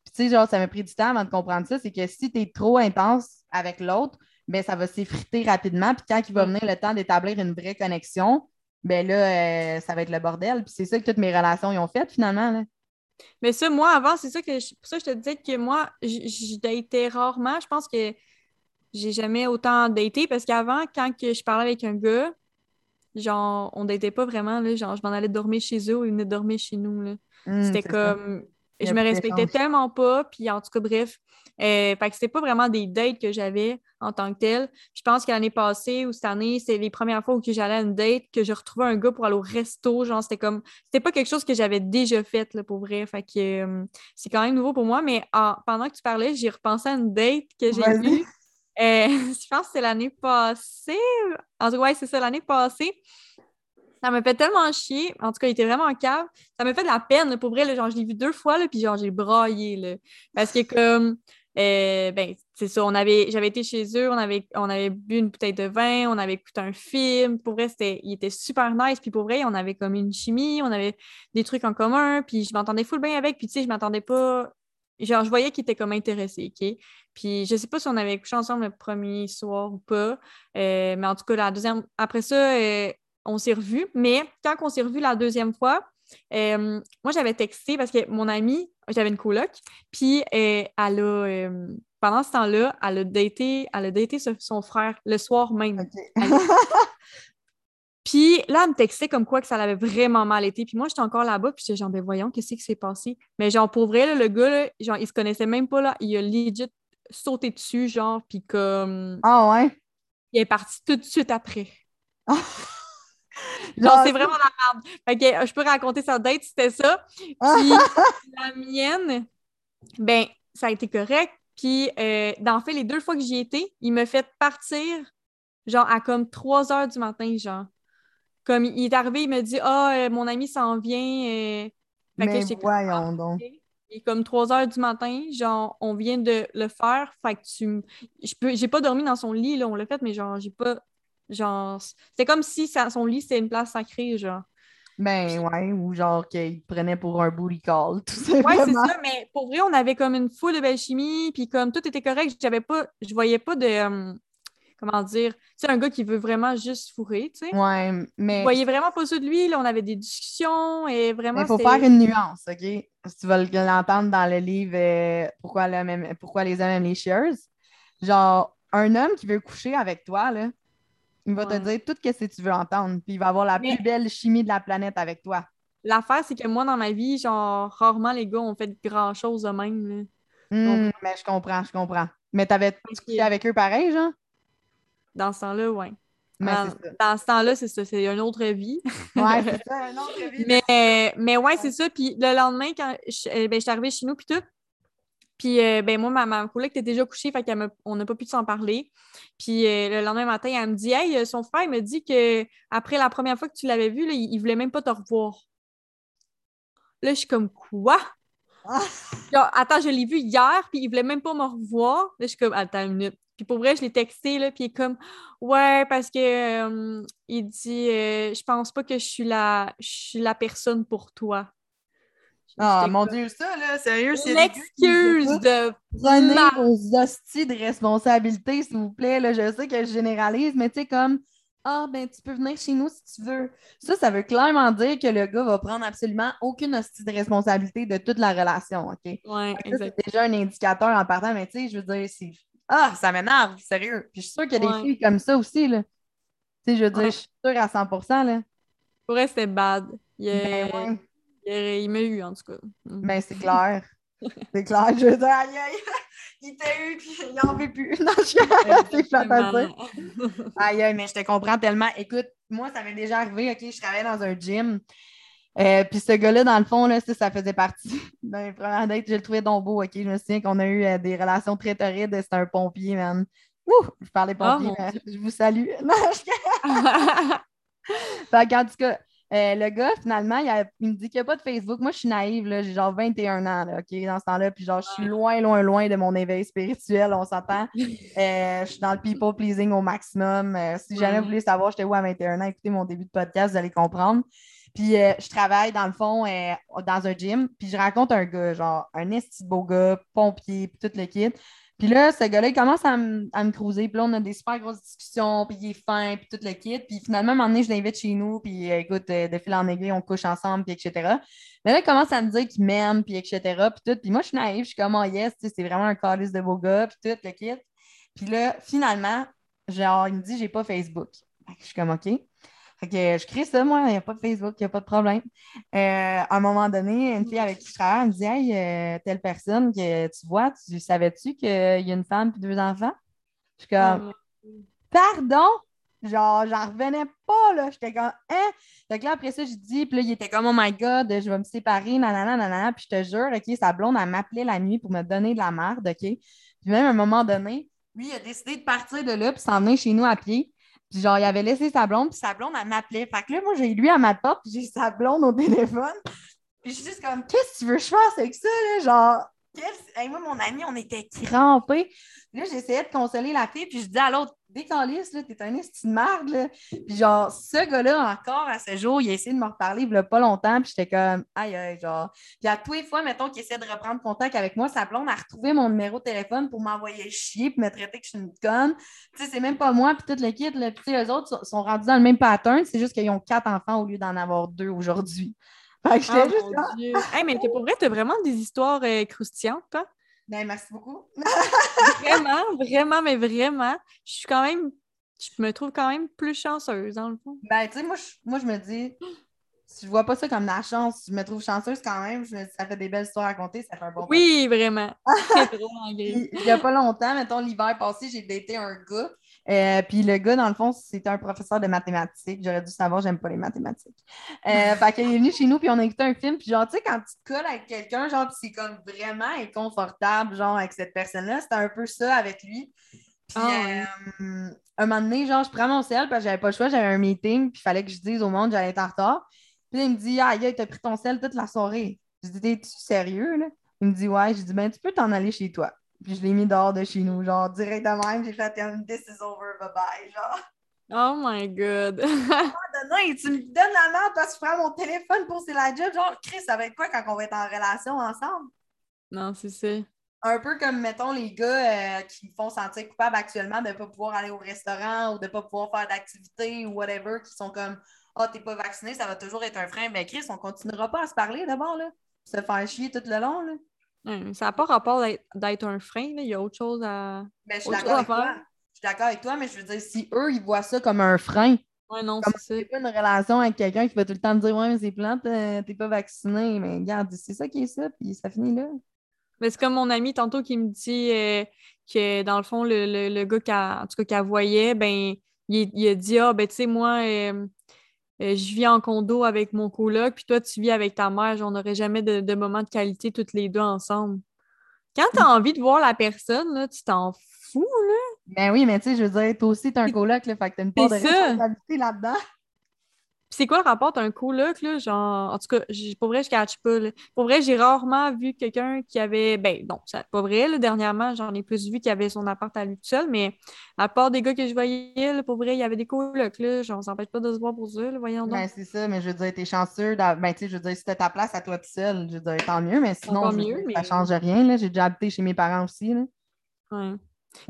Puis tu sais, genre, ça m'a pris du temps avant de comprendre ça. C'est que si tu es trop intense avec l'autre, ben ça va s'effriter rapidement. Puis quand il va venir le temps d'établir une vraie connexion, ben là, euh, ça va être le bordel. Puis c'est ça que toutes mes relations y ont fait finalement. Là. Mais ça, moi, avant, c'est ça que je, pour ça que je te disais que moi, je datais rarement. Je pense que j'ai jamais autant daté parce qu'avant, quand que je parlais avec un gars, genre, on datait pas vraiment. Là, genre, je m'en allais dormir chez eux ou ils venaient dormir chez nous. Mmh, C'était comme. Je me respectais tellement pas. Puis en tout cas, bref, euh, fait que c'était pas vraiment des dates que j'avais en tant que tel. Je pense que l'année passée ou cette année, c'était les premières fois où j'allais à une date, que je retrouvais un gars pour aller au resto. Genre, c'était comme. C'était pas quelque chose que j'avais déjà fait, là, pour vrai. Fait que euh, c'est quand même nouveau pour moi. Mais pendant que tu parlais, j'ai repensé à une date que j'ai vue. Euh, je pense que c'est l'année passée. En tout cas, ouais, c'est ça, l'année passée. Ça m'a fait tellement chier. En tout cas, il était vraiment en cave. Ça m'a fait de la peine. pour vrai, genre, je l'ai vu deux fois, là, puis genre, j'ai braillé. Là, parce que comme euh, ben, c'est ça, on avait, j'avais été chez eux, on avait, on avait bu une bouteille de vin, on avait écouté un film. Pour vrai, c'était, il était super nice. Puis pour vrai, on avait comme une chimie, on avait des trucs en commun. Puis je m'entendais full bien avec. Puis tu sais, je m'attendais pas. Genre, je voyais qu'il était comme intéressé, OK? Puis je sais pas si on avait couché ensemble le premier soir ou pas. Euh, mais en tout cas, la deuxième. Après ça, euh, on s'est revus. Mais quand on s'est revus la deuxième fois, moi, j'avais texté parce que mon amie, j'avais une coloc, puis euh, elle a, euh, pendant ce temps-là, elle a daté, elle a daté son frère le soir même. Puis là, elle me textait comme quoi que ça l'avait vraiment mal été. Puis moi, j'étais encore là-bas, puis j'étais genre, ben voyons, qu'est-ce qui s'est passé? Mais genre, pour vrai, le gars, genre, il se connaissait même pas, là. Il a legit sauté dessus, genre, puis comme... Ah ouais? Il est parti tout de suite après. Genre, c'est vraiment la merde. Fait je peux raconter sa date, c'était ça. Puis la mienne, ben, ça a été correct. Puis, euh, dans fait, les deux fois que j'y étais, il m'a fait partir, genre, à comme 3 heures du matin, genre. Comme il est arrivé, il m'a dit Ah, oh, mon ami s'en vient. Euh... Mais voyons donc. Et comme 3 heures du matin, genre, on vient de le faire. Fait que tu. Je peux... J'ai pas dormi dans son lit, là, on l'a fait, mais genre, j'ai pas Genre, c'est comme si son lit, c'était une place sacrée, genre. Ben ouais, ou genre qu'il prenait pour un booty call, tout simplement. Ouais, c'est ça, mais pour vrai, on avait comme une foule de belle chimie, puis comme tout était correct, j'avais pas, je voyais pas de, euh, comment dire, c'est un gars qui veut vraiment juste fourrer, tu sais. Ouais, mais... Je voyais vraiment pas ça de lui, là, on avait des discussions, et vraiment, Il faut faire une nuance, OK? Si tu vas l'entendre dans le livre euh, pourquoi, pourquoi les hommes aiment les shares, genre, un homme qui veut coucher avec toi, là, il va te dire tout ce que tu veux entendre, puis il va avoir la plus belle chimie de la planète avec toi. L'affaire, c'est que moi, dans ma vie, genre, rarement les gars ont fait grand-chose eux-mêmes. Hmm, mais je comprends, je comprends. Mais t'avais couché avec eux pareil, genre? Dans ce temps-là, oui. Dans, dans, ce temps-là, c'est ça, c'est une autre vie. ouais, c'est ça, une autre vie. mais, mais ouais, c'est ça. Puis le lendemain, quand je, eh ben, je suis arrivée chez nous, puis tout, puis, euh, ben moi, ma, ma collègue était déjà couchée, fait qu'on n'a pas pu s'en parler. Puis, euh, le lendemain matin, elle me dit Hey, euh, son frère, il me dit que après la première fois que tu l'avais vu, là, il, ne voulait même pas te revoir. Là, je suis comme Quoi? Attends, je l'ai vu hier, puis il voulait même pas me revoir. Là, je suis comme Attends une minute. Puis pour vrai, je l'ai texté, là, puis il est comme Ouais, parce que il dit Je pense pas que je suis la, je suis la personne pour toi. Ah, mon Dieu, ça, là, sérieux, c'est. L'excuse de. Prenez vos hosties de responsabilité, s'il vous plaît. Là. Je sais que je généralise, mais tu sais, comme. Ah, ben, tu peux venir chez nous si tu veux. Ça, ça veut clairement dire que le gars va prendre absolument aucune hostie de responsabilité de toute la relation, OK? Oui, C'est déjà un indicateur en partant, mais tu sais, je veux dire, c'est. Ah, ça m'énerve, sérieux. Puis je suis sûre qu'il y a des filles comme ça aussi, là. Tu sais, je veux dire, je suis sûre à 100% là. Pour elle, c'était bad. Ben, il m'a eu, en tout cas. Mm. ben, c'est clair. c'est clair. Je veux dire, il t'a eu, puis il n'en veut plus. Non, je suis dire. Aïe, aïe, mais je te comprends tellement. Écoute, moi, ça m'est déjà arrivé, OK, je travaillais dans un gym. Euh, puis ce gars-là, dans le fond, là, ça, faisait partie de mes premières dates. Je le trouvais donc beau, OK? Je me souviens qu'on a eu euh, des relations très torrides. C'était un pompier, man. Ouh! Je parlais ah, pompier, mais je vous salue. Non, je... fait en tout cas, euh, le gars, finalement, il, me dit qu'il n'y a pas de Facebook. Moi, je suis naïve, j'ai genre 21 ans, là, OK, dans ce temps-là. Puis genre, je suis loin, loin, loin de mon éveil spirituel, on s'entend. Euh, je suis dans le people pleasing au maximum. Euh, si jamais vous voulez savoir j'étais où à 21 ans, écoutez mon début de podcast, vous allez comprendre. Puis je travaille, dans le fond, dans un gym. Puis je raconte un gars, genre, un esti beau gars, pompier, puis tout le kit. Puis là, ce gars-là, il commence à, me, à Puis là, on a des super grosses discussions, puis il est fin, puis tout le kit. Puis finalement, à un moment donné, je l'invite chez nous, puis euh, écoute, euh, de fil en aiguille, on couche ensemble, puis etc. Mais là, il commence à me dire qu'il m'aime, puis etc. Puis tout. Puis moi, je suis naïve, je suis comme, oh yes, c'est vraiment un calice de beau gars, puis tout le kit. Puis là, finalement, genre, il me dit, j'ai pas Facebook. Je suis comme, OK. Fait que je crée ça, moi, il n'y a pas de Facebook, il n'y a pas de problème. Euh, à un moment donné, une fille avec qui je travaille, elle me dit Hey, euh, telle personne que tu vois, tu savais-tu qu'il y a une femme et deux enfants? Je suis comme Pardon? Genre, j'en revenais pas, là. J'étais comme, hein? Donc là, après ça, je dis, puis là, il était comme, oh my God, je vais me séparer, nanana, nanana. Puis je te jure, OK, sa blonde, elle m'appelait la nuit pour me donner de la merde, OK? Puis même à un moment donné, lui, il a décidé de partir de là, puis s'en venir chez nous à pied. Puis genre, il avait laissé sa blonde, puis sa blonde, elle m'appelait. Fait que là, moi, j'ai lui à ma porte, puis j'ai sa blonde au téléphone. Puis je suis juste comme, qu'est-ce que tu veux que je fasse avec ça, là? Genre, Hey, moi, mon ami, on était crampés. Là, j'essayais de consoler la fille, puis je dis à l'autre, décalisse, là, t'es un esti de merde, là. Puis genre, ce gars-là, encore à ce jour, il a essayé de me reparler il y a pas longtemps, puis j'étais comme, aïe, aïe, genre. Puis à tous les fois, mettons, qu'il essaie de reprendre contact avec moi, sa blonde a retrouvé mon numéro de téléphone pour m'envoyer chier, puis me traiter que je suis une conne. Tu sais, c'est même pas moi, puis toute l'équipe, là. Puis eux autres sont rendus dans le même pattern, c'est juste qu'ils ont quatre enfants au lieu d'en avoir deux aujourd'hui. Fait que j'étais oh, juste... hey, mais pour vrai, t'as vraiment des histoires euh, croustillantes, toi? Ben, merci beaucoup. vraiment, vraiment, mais vraiment. Je suis quand même. Je me trouve quand même plus chanceuse, dans le fond. Ben, tu sais, moi, moi, je me dis, je vois pas ça comme la chance. Je me trouve chanceuse quand même. ça fait des belles histoires à raconter. Ça fait un bon Oui, vraiment. Il y a pas longtemps, mettons, l'hiver passé, j'ai daté un gars. Euh, puis le gars, dans le fond, c'était un professeur de mathématiques. J'aurais dû savoir, j'aime pas les mathématiques. Euh, fait qu'il est venu chez nous, puis on a écouté un film. Puis genre, tu sais, quand tu te colles avec quelqu'un, genre, c'est comme vraiment inconfortable, genre, avec cette personne-là. C'était un peu ça avec lui. Puis, euh, un moment donné, genre, je prends mon sel parce que j'avais pas le choix, j'avais un meeting, puis il fallait que je dise au monde que j'allais être en retard. Puis là, il me dit, ah, il t'a pris ton sel toute la soirée. Je dis, t'es-tu sérieux, là? Il me dit, ouais. Je dis, ben, tu peux t'en aller chez toi. Puis je l'ai mis dehors de chez nous, genre, directement, j'ai fait, this is over, bye bye, genre. Oh my god. donné, tu me donnes la main parce que tu prends mon téléphone pour c'est la job. Genre, Chris, ça va être quoi quand on va être en relation ensemble? Non, c'est ça. Un peu comme, mettons, les gars euh, qui me font sentir coupable actuellement de ne pas pouvoir aller au restaurant ou de ne pas pouvoir faire d'activité ou whatever, qui sont comme Ah, oh, t'es pas vacciné, ça va toujours être un frein. Mais Chris, on continuera pas à se parler d'abord, là. Se faire chier tout le long, là. Hum, ça n'a pas rapport d'être un frein, là. il y a autre chose à. Mais je suis d'accord avec toi. Je suis d'accord avec toi, mais je veux dire, si eux, ils voient ça comme un frein, Ouais, non, c'est pas une relation avec quelqu'un qui va tout le temps te dire Ouais, mais c'est plante, euh, t'es pas vacciné. Mais regarde, c'est ça qui est ça, puis ça finit là. Mais c'est comme mon ami tantôt qui me dit euh, que dans le fond, le, le, gars qu'elle voyait, ben, il, a dit Ah, ben, tu sais, moi, euh, je vis en condo avec mon coloc, puis toi, tu vis avec ta mère. On n'aurait jamais de, de moments de qualité toutes les deux ensemble. Quand tu as mm. envie de voir la personne, là, tu t'en fous, là. Ben oui, mais tu sais, je veux dire, toi aussi, t'es un coloc, là, fait que t'as une part de responsabilité là-dedans c'est quoi le rapport d'un coloc, là? Genre, en tout cas, pour vrai, je catch pas. Pour vrai, j'ai rarement vu quelqu'un qui avait. Ben, non, c'est pas vrai. Là, dernièrement, j'en ai plus vu qui avait son appart à lui tout seul, mais à part des gars que je voyais, pour vrai, il y avait des colocs, là. Genre, on s'empêche pas de se voir pour ça, voyons donc. Ben, c'est ça, mais je veux dire, t'es chanceux. Ben, tu sais, je veux dire, si t'as ta place à toi tout seul, je veux dire, tant mieux, mais sinon, mieux, ça change rien, là. J'ai déjà habité chez mes parents aussi, là. Ouais.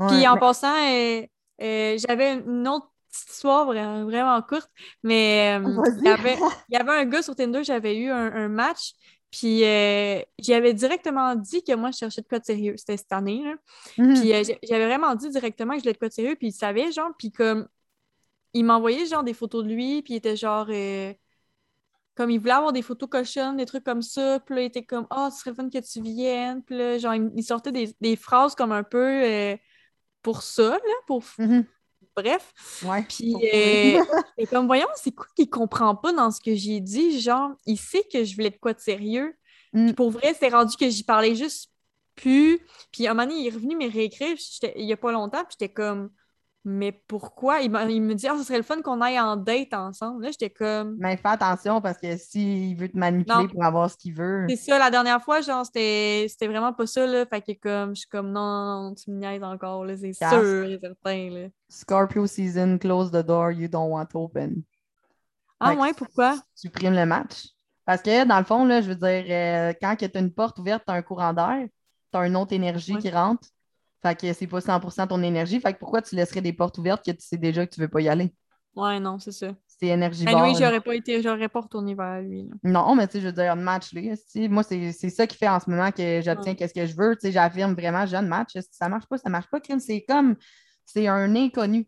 Puis en passant, euh, euh, j'avais une autre histoire vraiment, vraiment courte, mais euh, il, y avait, il y avait un gars sur Tinder, j'avais eu un, match, puis euh, j'avais directement dit que moi, je cherchais de quoi de sérieux. C'était cette année, là. Mhm. Puis euh, j'avais vraiment dit directement que je voulais de quoi de sérieux, puis il savait, genre, puis comme, il m'envoyait, genre, des photos de lui, puis il était genre, comme il voulait avoir des photos cochonnes, des trucs comme ça. Puis là, il était comme Ah, oh, ce serait fun que tu viennes. Puis là, genre, il, sortait des, phrases comme un peu pour ça, là, pour. Bref. Ouais, puis, euh, et comme, voyons, c'est quoi qu'il comprend pas dans ce que j'ai dit? Genre, il sait que je voulais de quoi de sérieux. Mm. pour vrai, c'est rendu que j'y parlais juste plus. Puis à un moment donné, il est revenu me réécrire il y a pas longtemps, puis j'étais comme mais pourquoi? Il, me dit, ah, ce serait le fun qu'on aille en date ensemble. Là, j'étais comme. Mais fais attention parce que s'il veut te manipuler pour avoir ce qu'il veut. C'est ça, la dernière fois, genre, c'était vraiment pas ça, là. Fait que comme, je suis comme, non, tu me niaises encore, là, c'est sûr et certain, là. Scorpio season, close the door you don't want open. Ah, ouais, pourquoi? Tu primes le match. Parce que, dans le fond, là, je veux dire, euh, quand tu as une porte ouverte, tu as un courant d'air, tu as une autre énergie qui rentre fait que c'est pas 100% ton énergie. Fait que pourquoi tu laisserais des portes ouvertes que tu sais déjà que tu veux pas y aller? Ouais, non, c'est ça. C'est énergivore. Ben, lui, j'aurais pas été, j'aurais pas retourné vers lui. Non, mais tu sais, je veux dire, un match, lui. Moi, c'est ça qui fait en ce moment que j'obtiens qu'est-ce que je veux. Tu sais, j'affirme vraiment, j'ai un match. Si ça marche pas, ça marche pas, C'est comme, c'est un inconnu.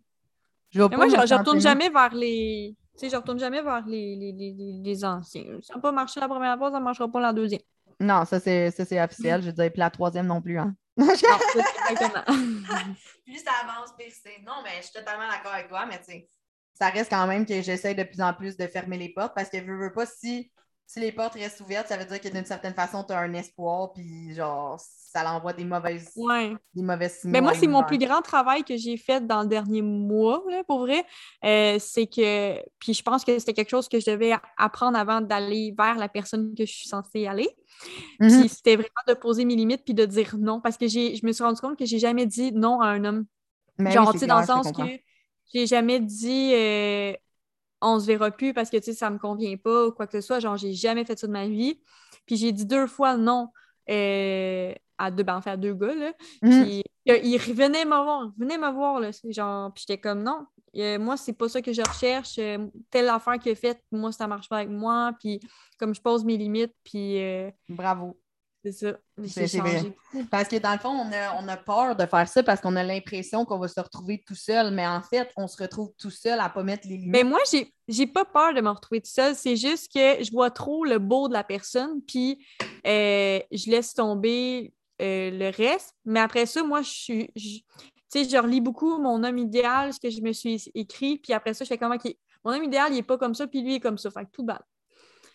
Je moi, je, retourne jamais vers les. Tu sais, je retourne jamais vers les, les, les, les anciens. Ça n'a pas marché la première fois, ça ne marchera pas la deuxième. Non, ça c'est officiel. Je veux dire, puis la troisième non plus. Hein? Non, exactement. plus ça avance, plus c'est. Non, mais je suis totalement d'accord avec toi, mais tu sais, ça reste quand même que j'essaie de plus en plus de fermer les portes parce que je veux pas si, si les portes restent ouvertes, ça veut dire que d'une certaine façon, tu as un espoir, puis genre, ça l'envoie des mauvaises, ouais. des mauvaises signaux. Mais moi, c'est mon plus grand travail que j'ai fait dans le dernier mois, là, pour vrai. Euh, c'est que, puis je pense que c'était quelque chose que je devais apprendre avant d'aller vers la personne que je suis censée aller. Puis mhm. c'était vraiment de poser mes limites puis de dire non. Parce que je me suis rendu compte que j'ai jamais dit non à un homme. Genre, tu sais, dans le sens que j'ai jamais dit euh, on se verra plus parce que tu sais, ça me convient pas ou quoi que ce soit. Genre, j'ai jamais fait ça de ma vie. Puis j'ai dit deux fois non euh, à deux, ben, en fait, à deux gars. Là. Mhm. Puis ils revenaient me voir, venez me voir. Là. Genre, puis j'étais comme non, moi, c'est pas ça que je recherche. Euh, telle affaire qu'il a faite, moi, ça marche pas avec moi. Puis comme je pose mes limites, puis. Euh, Bravo. C'est ça. Parce que dans le fond, on a, on a peur de faire ça parce qu'on a l'impression qu'on va se retrouver tout seul, mais en fait, on se retrouve tout seul à pas mettre les limites. Mais moi, j'ai, j'ai pas peur de me retrouver tout seul. C'est juste que je vois trop le beau de la personne, puis euh, je laisse tomber le reste. Mais après ça, moi, je suis tu sais, je relis beaucoup mon homme idéal, ce que je me suis écrit, puis après ça, je fais comme, OK, mon homme idéal, il n'est pas comme ça, puis lui, il est comme ça. Fait que tout balle.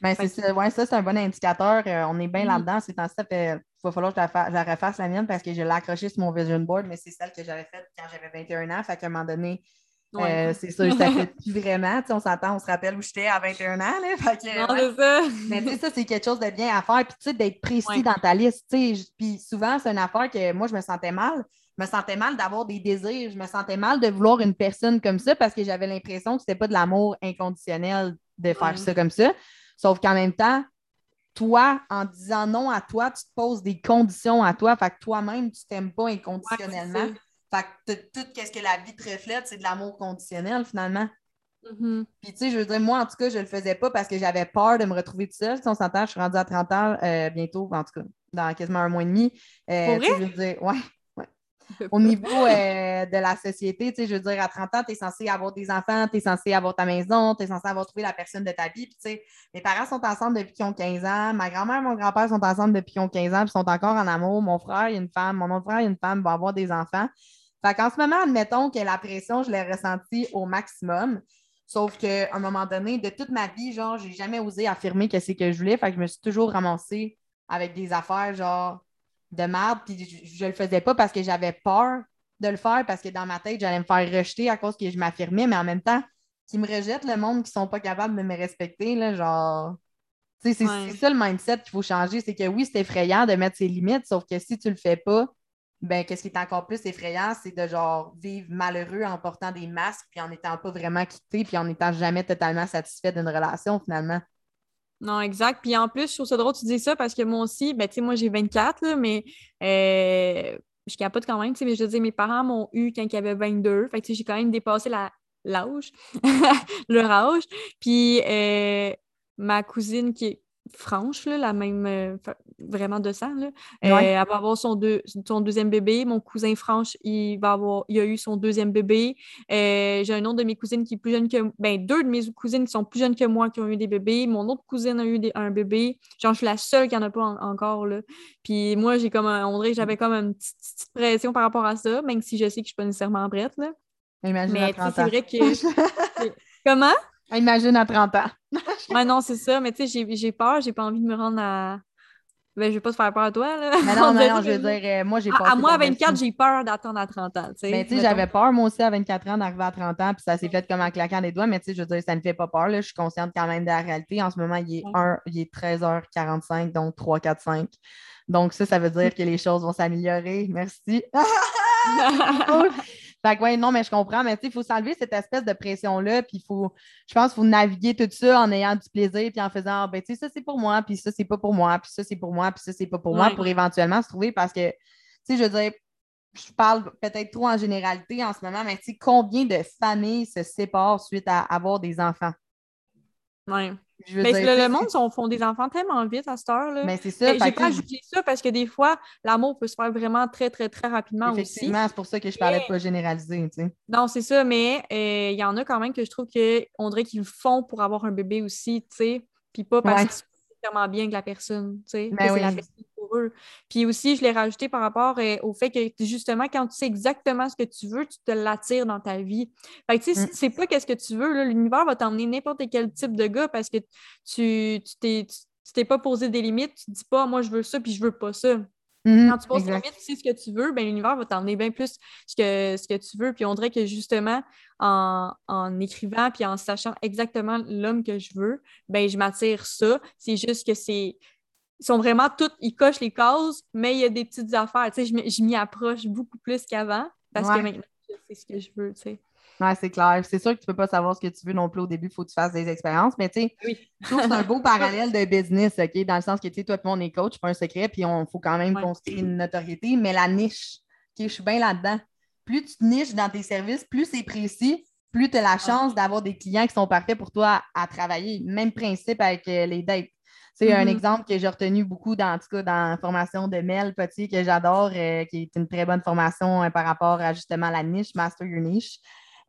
Ben, c'est, ouais, ça, c'est un bon indicateur. Euh, on est bien là-dedans. C'est ça fait. Il va falloir que je la, refasse la mienne parce que je l'ai accrochée sur mon vision board, mais c'est celle que j'avais faite quand j'avais 21 ans. Fait qu'à un moment donné, euh, c'est ça, ça fait plus vraiment. on s'entend, on se rappelle où j'étais à 21 ans. Là, fait que, non, ça. Mais tu sais, ça, c'est quelque chose de bien à faire. Puis tu sais, d'être précis dans ta liste. Puis souvent, c'est une affaire que moi, je me sentais mal je me sentais mal d'avoir des désirs, je me sentais mal de vouloir une personne comme ça parce que j'avais l'impression que c'était pas de l'amour inconditionnel de faire ça comme ça. Sauf qu'en même temps, toi, en disant non à toi, tu te poses des conditions à toi, fait que toi-même, tu t'aimes pas inconditionnellement. fait que tout ce que la vie te reflète, c'est de l'amour conditionnel finalement. Mm-hmm. Puis, tu sais, je veux dire, moi, en tout cas, je le faisais pas parce que j'avais peur de me retrouver toute seule. Si on s'entend, je suis rendue à 30 ans euh, bientôt, en tout cas, dans quasiment un mois et demi. Euh, je veux dire, ouais, au niveau euh, de la société, tu je veux dire, à 30 ans, tu es censé avoir des enfants, tu es censé avoir ta maison, tu es censé avoir trouvé la personne de ta vie. Puis, tu sais, mes parents sont ensemble depuis qu'ils ont 15 ans, ma grand-mère et mon grand-père sont ensemble depuis qu'ils ont 15 ans, puis sont encore en amour. Mon frère, il y a une femme, mon autre frère, il a une femme, va avoir des enfants. Fait qu'en ce moment, admettons que la pression, je l'ai ressentie au maximum. Sauf qu'à un moment donné, de toute ma vie, genre, j'ai jamais osé affirmer que c'est que je voulais. Fait je me suis toujours ramassée avec des affaires, genre, de merde, puis je, ne le faisais pas parce que j'avais peur de le faire, parce que dans ma tête, j'allais me faire rejeter à cause que je m'affirmais, mais en même temps, qui me rejettent le monde qui sont pas capables de me respecter, là, genre. C'est ça le mindset qu'il faut changer. C'est que oui, c'est effrayant de mettre ses limites, sauf que si tu le fais pas, ben qu'est-ce qui est encore plus effrayant, c'est de genre vivre malheureux en portant des masques, puis en n'étant pas vraiment quitté, puis en n'étant jamais totalement satisfait d'une relation finalement. Non, exact. Puis en plus, je trouve ça drôle que tu dis ça parce que moi aussi, ben, tu sais, moi j'ai 24, mais euh, je capote quand même, tu sais, mais je veux dire, mes parents m'ont eu quand ils avaient 22. Fait que j'ai quand même dépassé l'âge, leur âge. Puis euh, ma cousine qui est franche, la même, euh, vraiment de sang. Là. elle va avoir son, son, deuxième bébé. Mon cousin Franche, il, va avoir, il a eu son deuxième bébé. J'ai un autre de mes cousines qui est plus jeune que ben, deux de mes cousines qui sont plus jeunes que moi qui ont eu des bébés. Mon autre cousine a eu un bébé. Genre, je suis la seule qui n'en a pas encore. Là. Puis moi, j'ai comme on dirait que j'avais comme une petite, pression par rapport à ça, même si je sais que je ne suis pas nécessairement prête. Là. Imagine mais c'est vrai que. Comment? Imagine à 30 ans. ouais, non, c'est ça, mais tu sais, j'ai peur, j'ai pas envie de me rendre à. Ben, je vais pas te faire peur à toi, là. Mais non, non, non, je veux dire, euh, moi, j'ai peur. À, moi, à 24, j'ai peur d'attendre à 30 ans. Mais tu sais, j'avais peur, moi aussi, à 24 ans, d'arriver à 30 ans, puis ça s'est fait comme en claquant des doigts, mais tu sais, je veux dire, ça ne fait pas peur, là. Je suis consciente quand même de la réalité. En ce moment, il est, il est 13h45, donc 3, 4, 5. Donc, ça, ça veut dire que les choses vont s'améliorer. Merci. Fait que, ouais, non, mais je comprends, mais il faut s'enlever cette espèce de pression-là, puis il faut, je pense qu'il faut naviguer tout ça en ayant du plaisir, puis en faisant, ben, tu sais, ça c'est pour moi, puis ça c'est pas pour moi, puis ça c'est pour moi, puis ça c'est pas pour moi, pour éventuellement se trouver parce que, tu sais, je veux dire, je parle peut-être trop en généralité en ce moment, mais tu sais, combien de familles se séparent suite à avoir des enfants? Oui. Mais le, monde sont, font des enfants tellement vite à cette heure-là. Mais c'est ça. J'ai pas ajouté ça parce que des fois, l'amour peut se faire vraiment très, très, très rapidement Effectivement, c'est pour ça que je parlais de pas généraliser. Tu sais. Non, c'est ça, mais euh, il y en a quand même que je trouve qu'on dirait qu'ils le font pour avoir un bébé aussi, tu sais. Puis pas parce que c'est tellement bien que la personne, tu sais. Mais Puis aussi, je l'ai rajouté par rapport euh, au fait que justement, quand tu sais exactement ce que tu veux, tu te l'attires dans ta vie. Fait que tu sais, mm. c'est pas qu'est-ce que tu veux, l'univers va t'emmener n'importe quel type de gars parce que tu t'es t'es pas posé des limites, tu te dis pas moi je veux ça puis je veux pas ça. Mm-hmm. Quand tu poses des limites, tu sais ce que tu veux, ben, l'univers va t'emmener bien plus ce que, ce que tu veux. Puis on dirait que justement, en, en écrivant puis en sachant exactement l'homme que je veux, ben je m'attire ça. C'est juste que c'est ils sont vraiment tous, ils cochent les cases, mais il y a des petites affaires. Tu sais, je m'y approche beaucoup plus qu'avant parce que maintenant, je sais ce que je veux, tu sais. Oui, c'est clair. C'est sûr que tu ne peux pas savoir ce que tu veux non plus au début, il faut que tu fasses des expériences. Mais tu sais, je trouve que c'est un beau parallèle de business, OK? Dans le sens que tu sais, toi et moi, on est coach, pas un secret, puis il faut quand même construire une notoriété, mais la niche, OK, je suis bien là-dedans. Plus tu te niches dans tes services, plus c'est précis, plus tu as la chance d'avoir des clients qui sont parfaits pour toi à, travailler. Même principe avec euh, les dates. C'est un mm-hmm. exemple que j'ai retenu beaucoup dans, en tout cas, dans la formation de Mel Petit, que j'adore, euh, qui est une très bonne formation euh, par rapport à justement la niche, Master Your Niche.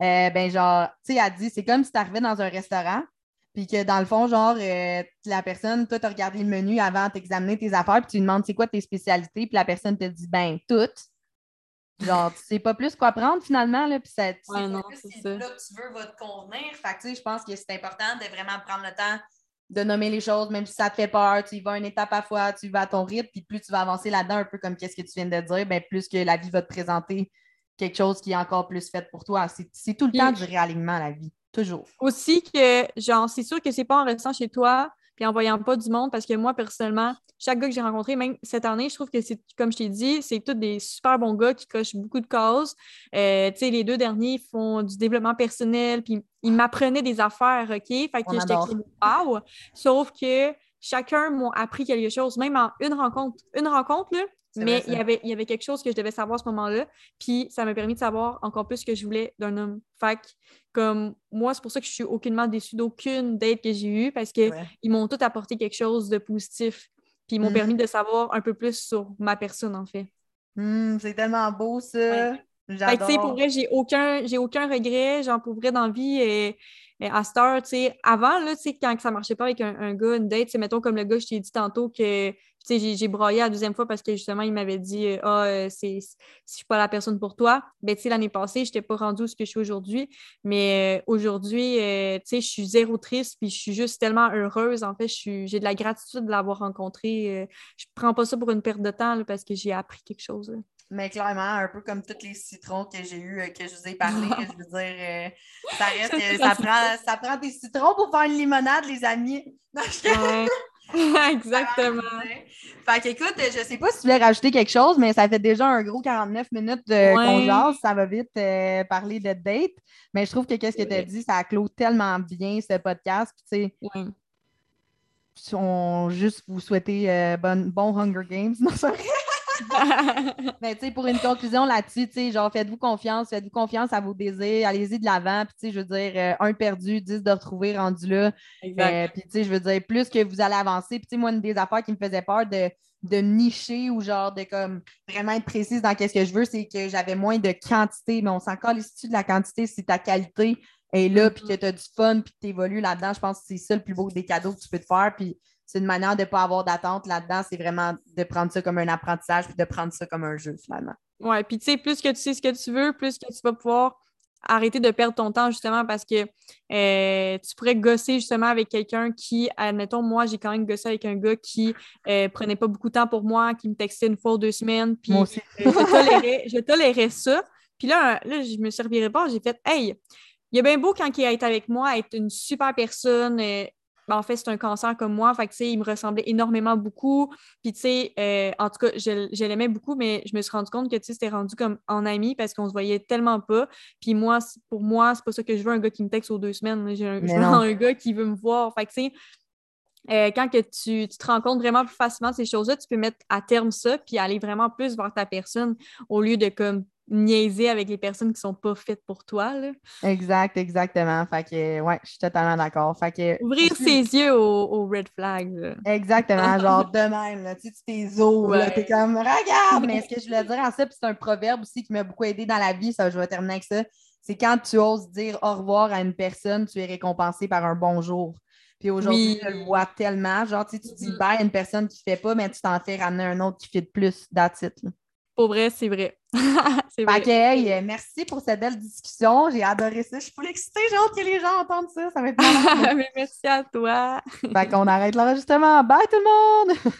Euh, ben, genre, tu sais, elle dit, c'est comme si tu arrivais dans un restaurant, puis que dans le fond, genre, la personne, toi, tu as regardé le menu avant d'examiner tes affaires, puis tu lui demandes c'est quoi tes spécialités, puis la personne te dit, ben, toutes. Genre, tu sais pas plus quoi prendre finalement, là, puis ça, tu ouais, non, c'est ça. là que tu veux va te convenir. Fait que, tu sais, je pense que c'est important de vraiment prendre le temps de nommer les choses, même si ça te fait peur, tu y vas une étape à fois, tu vas à ton rythme, puis plus tu vas avancer là-dedans, un peu comme qu'est-ce que tu viens de dire, bien, plus que la vie va te présenter quelque chose qui est encore plus fait pour toi. C'est tout le temps du réalignement, la vie, toujours. Aussi que, genre, c'est sûr que c'est pas en restant chez toi, puis en voyant pas du monde, parce que moi, personnellement, chaque gars que j'ai rencontré, même cette année, je trouve que c'est, comme je t'ai dit, c'est tous des super bons gars qui cochent beaucoup de causes. Euh, tu sais, les deux derniers font du développement personnel, puis ils m'apprenaient des affaires, OK? Fait que j'étais wow! Sauf que chacun m'a appris quelque chose, même en une rencontre. Une rencontre, là, mais il, y avait, il y avait quelque chose que je devais savoir à ce moment-là, puis ça m'a permis de savoir encore plus ce que je voulais d'un homme. Fait comme moi, c'est pour ça que je suis aucunement déçue d'aucune date que j'ai eue, parce qu'ils m'ont tout apporté quelque chose de positif, puis ils m'ont mm. permis de savoir un peu plus sur ma personne, en fait. Mm, c'est tellement beau, ça! Fait que, pour vrai, j'ai aucun, j'ai aucun regret, j'en pour vrai, dans vie. Et, à cette heure, tu sais, avant, là, tu sais, quand ça marchait pas avec un, un gars, une date, mettons comme le gars, je t'ai dit tantôt que j'ai broyé la deuxième fois parce que justement, il m'avait dit euh, Ah, euh, c'est, si je suis pas la personne pour toi. Ben, tu sais, l'année passée, je n'étais pas rendue où ce que je suis aujourd'hui. Mais euh, aujourd'hui, tu sais, je suis zéro triste, puis je suis juste tellement heureuse. En fait, j'ai de la gratitude de l'avoir rencontré. je prends pas ça pour une perte de temps parce que j'ai appris quelque chose. Mais clairement, un peu comme tous les citrons que j'ai eu, que je vous ai parlé, je veux dire, ça reste ça prend, ça prend des citrons pour faire une limonade, les amis. Exactement. Fait qu'écoute, je sais pas si tu voulais rajouter quelque chose, mais ça fait déjà un gros 49 minutes de qu'on Ça va vite euh, parler de date. Mais je trouve que qu'est-ce que tu as dit, ça clôt tellement bien ce podcast. Tu sais, on juste vous souhaiter euh, bon, bon Hunger Games. Non, c'est Mais tu sais, pour une conclusion là-dessus, tu sais, genre, faites-vous confiance, faites-vous confiance à vos désirs, allez-y de l'avant. Puis, tu sais, je veux dire, euh, un perdu, dix de retrouver rendu là. Euh, puis, tu sais, je veux dire, plus que vous allez avancer. Puis, tu sais, moi, une des affaires qui me faisait peur de, de nicher ou genre de comme vraiment être précise dans qu'est-ce que je veux, c'est que j'avais moins de quantité. Mais on s'en ici de la quantité, c'est ta qualité est là, puis que mm-hmm. tu as du fun, puis que tu évolues là-dedans? Je pense que c'est ça le plus beau des cadeaux que tu peux te faire. Puis c'est une manière de ne pas avoir d'attente là-dedans. C'est vraiment de prendre ça comme un apprentissage puis de prendre ça comme un jeu, finalement. Ouais, puis tu sais, plus que tu sais ce que tu veux, plus que tu vas pouvoir arrêter de perdre ton temps justement parce que euh, tu pourrais gosser justement avec quelqu'un qui, admettons, moi, j'ai quand même gossé avec un gars qui euh, prenait pas beaucoup de temps pour moi, qui me textait une fois ou deux semaines, puis je, tolérais, ça. Puis là, là, je me servirais pas, j'ai fait Hey, il est bien beau quand il a été avec moi, être une super personne, euh, ben, en fait, c'est un cancer comme moi. Fait que, il me ressemblait énormément beaucoup. Puis, tu sais, euh, en tout cas, je, l'aimais beaucoup, mais je me suis rendu compte que, tu sais, c'était rendu comme en ami parce qu'on se voyait tellement pas. Puis, moi, pour moi, c'est pas ça que je veux, un gars qui me texte aux deux semaines. J'ai un, je veux un gars qui veut me voir. Fait que, tu sais, euh, quand que tu, tu, te rends compte vraiment plus facilement de ces choses-là, tu peux mettre à terme ça puis aller vraiment plus vers ta personne au lieu de comme niaiser avec les personnes qui sont pas faites pour toi. Là. Exact, exactement. Fait que, ouais, je suis totalement d'accord. Fait que, Ouvrir ses yeux aux, red flags. Exactement, genre de même, là, tu sais, tes os, là, t'es comme, regarde! Mais ce que je voulais dire en ça, puis c'est un proverbe aussi qui m'a beaucoup aidé dans la vie, ça, je vais terminer avec ça, c'est quand tu oses dire au revoir à une personne, tu es récompensé par un bonjour. Puis aujourd'hui, je le vois tellement. Genre, tu, tu dis mm-hmm. bye à une personne qui ne fait pas, mais tu t'en fais ramener un autre qui fait de plus. That's it. Pour vrai, c'est vrai. c'est vrai. Euh, merci pour cette belle discussion. J'ai adoré ça. Je suis full excitée. J'ai hâte que les gens entendent ça. Ça va être merci à toi. fait qu'on arrête l'enregistrement. Bye tout le monde!